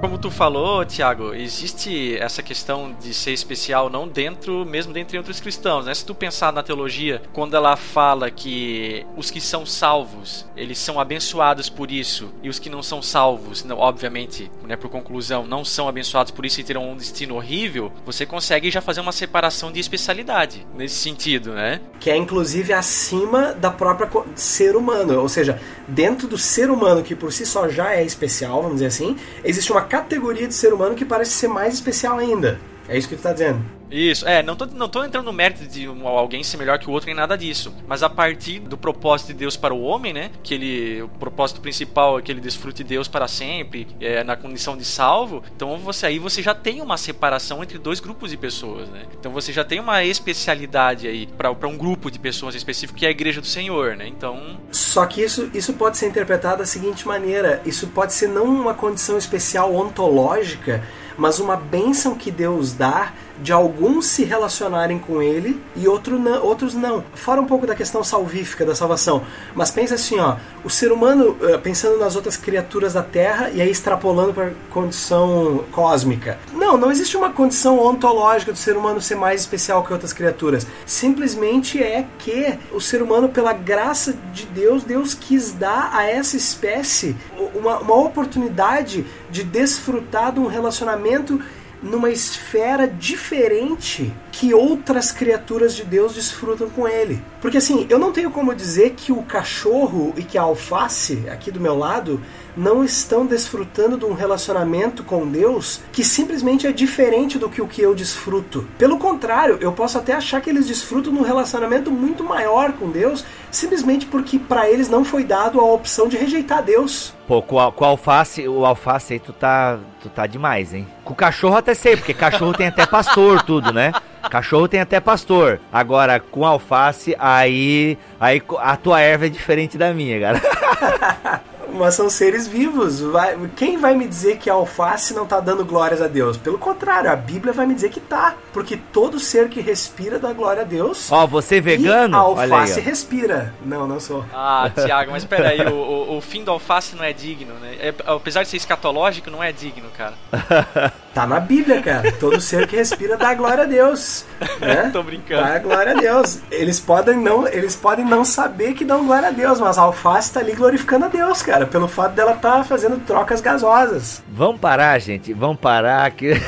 Como tu falou, Tiago, existe essa questão de ser especial não dentro, mesmo dentre outros cristãos, né? Se tu pensar na teologia, quando ela fala que os que são salvos, eles são abençoados por isso, e os que não são salvos, não, obviamente, né, por conclusão, não são abençoados por isso e terão um destino horrível, você consegue já fazer uma separação de especialidade nesse sentido, né? Que é inclusive acima da própria ser humano, ou seja, dentro do ser humano que por si só já é especial, vamos dizer assim, existe uma categoria de ser humano que parece ser mais especial ainda. É isso que tu está dizendo. Isso, é, não tô, não tô entrando no mérito de alguém ser melhor que o outro nem nada disso. Mas a partir do propósito de Deus para o homem, né? Que ele. O propósito principal é que ele desfrute Deus para sempre, é, na condição de salvo. Então você aí você já tem uma separação entre dois grupos de pessoas, né? Então você já tem uma especialidade aí para um grupo de pessoas específico que é a igreja do Senhor, né? Então. Só que isso, isso pode ser interpretado da seguinte maneira: isso pode ser não uma condição especial ontológica mas uma bênção que Deus dá de alguns se relacionarem com ele e outro não, outros não. Fora um pouco da questão salvífica da salvação, mas pensa assim, ó, o ser humano eh, pensando nas outras criaturas da Terra e aí extrapolando para condição cósmica. Não, não existe uma condição ontológica do ser humano ser mais especial que outras criaturas. Simplesmente é que o ser humano, pela graça de Deus, Deus quis dar a essa espécie uma, uma oportunidade de desfrutar de um relacionamento numa esfera diferente que outras criaturas de Deus desfrutam com ele. Porque assim, eu não tenho como dizer que o cachorro e que a alface aqui do meu lado não estão desfrutando de um relacionamento com Deus que simplesmente é diferente do que o que eu desfruto. Pelo contrário, eu posso até achar que eles desfrutam de um relacionamento muito maior com Deus, simplesmente porque para eles não foi dado a opção de rejeitar Deus. Pô, com, a, com o alface, o alface aí tu tá, tu tá demais, hein? Com o cachorro até sei, porque cachorro tem até pastor, tudo, né? Cachorro tem até pastor. Agora, com alface, aí, aí a tua erva é diferente da minha, cara. mas são seres vivos. Vai, quem vai me dizer que a alface não está dando glórias a Deus? Pelo contrário, a Bíblia vai me dizer que tá, porque todo ser que respira dá glória a Deus. Ó, oh, você vegano? a alface aí, respira. Não, não sou. Ah, Tiago, mas peraí, o, o, o fim da alface não é digno, né? É, apesar de ser escatológico, não é digno, cara. Tá na Bíblia, cara. Todo ser que respira dá glória a Deus. Né? Tô brincando. Dá glória a Deus. Eles podem, não, eles podem não saber que dão glória a Deus, mas a alface tá ali glorificando a Deus, cara, pelo fato dela tá fazendo trocas gasosas. Vamos parar, gente. Vamos parar aqui.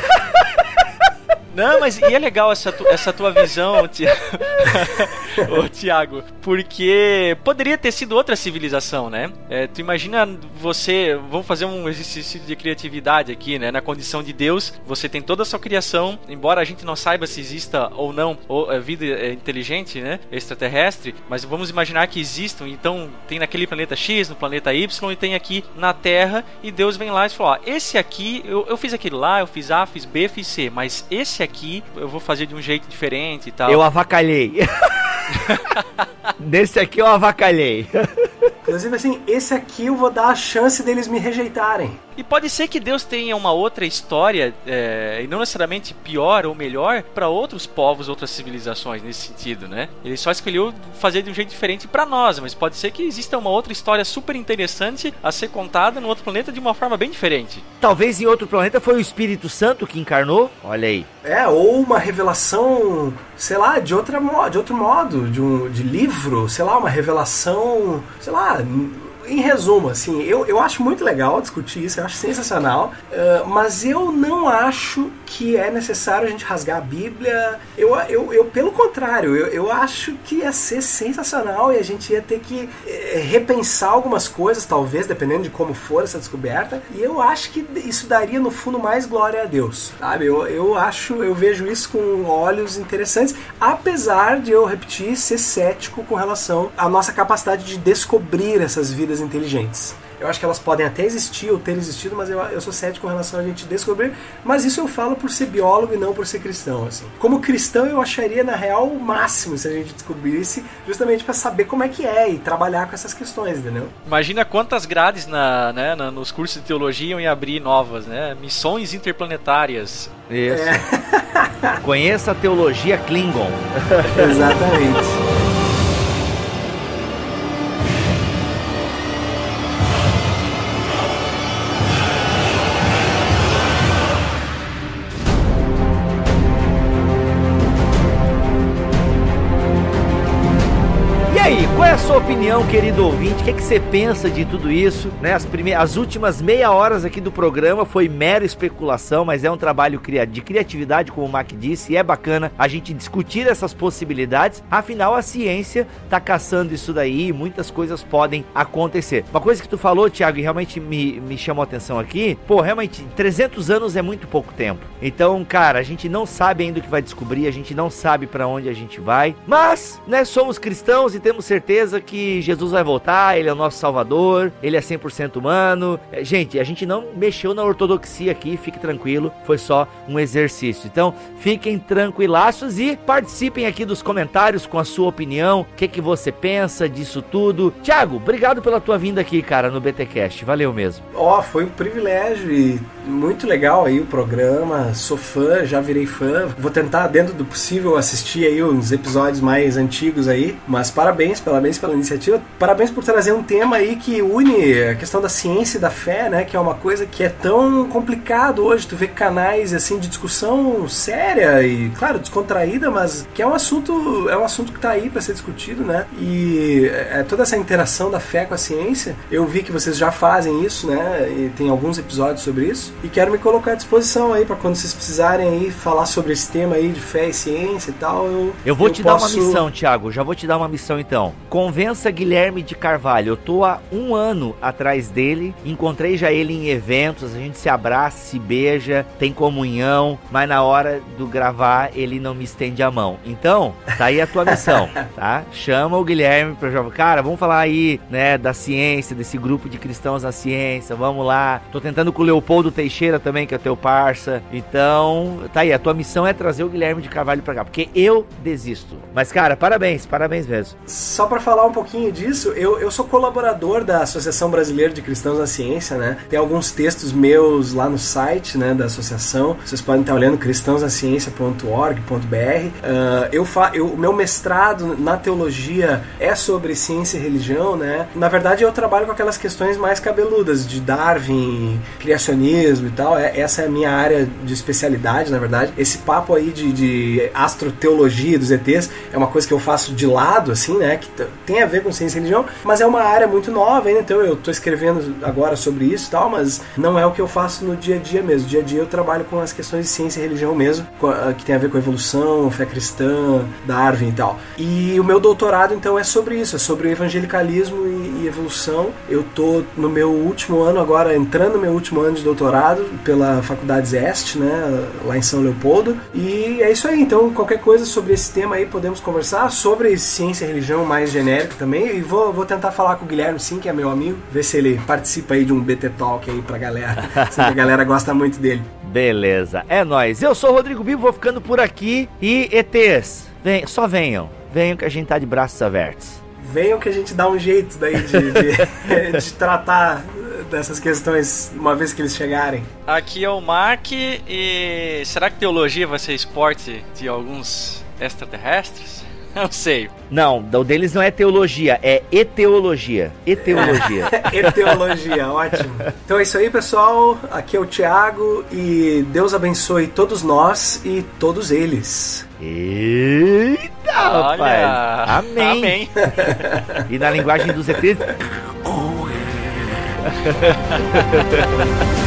Não, mas e é legal essa, tu, essa tua visão, Tiago, porque poderia ter sido outra civilização, né? É, tu imagina você, vamos fazer um exercício de criatividade aqui, né? Na condição de Deus, você tem toda a sua criação, embora a gente não saiba se exista ou não ou, é, vida é, inteligente, né? Extraterrestre, mas vamos imaginar que existam, então tem naquele planeta X, no planeta Y e tem aqui na Terra, e Deus vem lá e fala: ó, esse aqui, eu, eu fiz aquilo lá, eu fiz A, fiz B, fiz C, mas esse aqui eu vou fazer de um jeito diferente e tal. Eu avacalhei. Nesse aqui eu avacalhei. Inclusive, assim, esse aqui eu vou dar a chance deles me rejeitarem. E pode ser que Deus tenha uma outra história, é, e não necessariamente pior ou melhor, para outros povos, outras civilizações, nesse sentido, né? Ele só escolheu fazer de um jeito diferente para nós, mas pode ser que exista uma outra história super interessante a ser contada no outro planeta de uma forma bem diferente. Talvez em outro planeta foi o Espírito Santo que encarnou? Olha aí. É, ou uma revelação, sei lá, de, outra, de outro modo, de, um, de livro, sei lá, uma revelação, sei lá em resumo, assim, eu, eu acho muito legal discutir isso, eu acho sensacional, uh, mas eu não acho que é necessário a gente rasgar a Bíblia. Eu, eu, eu pelo contrário, eu, eu acho que ia ser sensacional e a gente ia ter que eh, repensar algumas coisas, talvez, dependendo de como for essa descoberta. E eu acho que isso daria, no fundo, mais glória a Deus, sabe? Eu, eu acho, eu vejo isso com olhos interessantes, apesar de eu repetir, ser cético com relação à nossa capacidade de descobrir essas vidas inteligentes. Eu acho que elas podem até existir ou ter existido, mas eu, eu sou cético com relação a gente descobrir. Mas isso eu falo por ser biólogo e não por ser cristão. Assim. Como cristão, eu acharia na real o máximo se a gente descobrisse, justamente para saber como é que é e trabalhar com essas questões, entendeu? Imagina quantas grades na, né, na, nos cursos de teologia iam abrir novas, né? Missões interplanetárias. Isso. É. Conheça a teologia Klingon. Exatamente. Sua opinião, querido ouvinte. O que, é que você pensa de tudo isso? Né? As, primeiras, as últimas meia horas aqui do programa foi mera especulação, mas é um trabalho de criatividade, como o Mac disse, e é bacana a gente discutir essas possibilidades. Afinal, a ciência está caçando isso daí e muitas coisas podem acontecer. Uma coisa que tu falou, Thiago, e realmente me, me chamou a atenção aqui, pô, realmente, 300 anos é muito pouco tempo. Então, cara, a gente não sabe ainda o que vai descobrir, a gente não sabe para onde a gente vai, mas, né, somos cristãos e temos certeza que Jesus vai voltar, ele é o nosso salvador, ele é 100% humano. É, gente, a gente não mexeu na ortodoxia aqui, fique tranquilo, foi só um exercício. Então, fiquem tranquilaços e participem aqui dos comentários com a sua opinião, o que que você pensa disso tudo. Tiago, obrigado pela tua vinda aqui, cara, no BTcast. Valeu mesmo. Ó, oh, foi um privilégio e muito legal aí o programa. Sou fã, já virei fã. Vou tentar dentro do possível assistir aí uns episódios mais antigos aí, mas parabéns, parabéns pela iniciativa. Parabéns por trazer um tema aí que une a questão da ciência e da fé, né, que é uma coisa que é tão complicado hoje. Tu vê canais assim de discussão séria e, claro, descontraída, mas que é um assunto, é um assunto que tá aí para ser discutido, né? E é, toda essa interação da fé com a ciência, eu vi que vocês já fazem isso, né? E tem alguns episódios sobre isso. E quero me colocar à disposição aí para quando vocês precisarem aí falar sobre esse tema aí de fé e ciência e tal. Eu, eu vou eu te posso... dar uma missão, Thiago. Já vou te dar uma missão então. Convença Guilherme de Carvalho. Eu tô há um ano atrás dele. Encontrei já ele em eventos. A gente se abraça, se beija, tem comunhão. Mas na hora do gravar, ele não me estende a mão. Então, tá aí a tua missão, tá? Chama o Guilherme pra jogar. Cara, vamos falar aí, né, da ciência, desse grupo de cristãos na ciência. Vamos lá. Tô tentando com o Leopoldo Teixeira também, que é teu parça. Então, tá aí. A tua missão é trazer o Guilherme de Carvalho pra cá. Porque eu desisto. Mas, cara, parabéns, parabéns mesmo. Só para falar um pouquinho disso, eu, eu sou colaborador da Associação Brasileira de Cristãos na Ciência, né? Tem alguns textos meus lá no site, né, da associação. Vocês podem estar olhando cristãosnaciencia.org.br. Uh, eu, fa eu, o meu mestrado na teologia é sobre ciência e religião, né? Na verdade, eu trabalho com aquelas questões mais cabeludas de Darwin, criacionismo e tal. É, essa é a minha área de especialidade, na verdade. Esse papo aí de, de astroteologia dos ETs é uma coisa que eu faço de lado, assim, né? Que tem a ver com ciência e religião, mas é uma área muito nova ainda, então eu estou escrevendo agora sobre isso e tal, mas não é o que eu faço no dia a dia mesmo. Dia a dia eu trabalho com as questões de ciência e religião mesmo, que tem a ver com evolução, fé cristã, Darwin e tal. E o meu doutorado, então, é sobre isso, é sobre o evangelicalismo e, e evolução. Eu tô no meu último ano agora, entrando no meu último ano de doutorado pela Faculdade Zeste, né, lá em São Leopoldo. E é isso aí, então, qualquer coisa sobre esse tema aí podemos conversar, sobre ciência e religião mais genérico também. E vou, vou tentar falar com o Guilherme, sim, que é meu amigo, ver se ele participa aí de um BT Talk aí pra galera. se a galera gosta muito dele. Beleza, é nós. Eu sou o Rodrigo Bibo, vou ficando por aqui. E ETs, vem, só venham. Venham que a gente tá de braços abertos. Venham que a gente dá um jeito daí de, de, de tratar dessas questões uma vez que eles chegarem. Aqui é o Mark e será que teologia vai ser esporte de alguns extraterrestres? Não sei. Não, o deles não é teologia, é eteologia. Eteologia. eteologia, ótimo. Então é isso aí, pessoal. Aqui é o Thiago e Deus abençoe todos nós e todos eles. Eita, Olha, rapaz. Amém. Amém. e na linguagem dos ETs.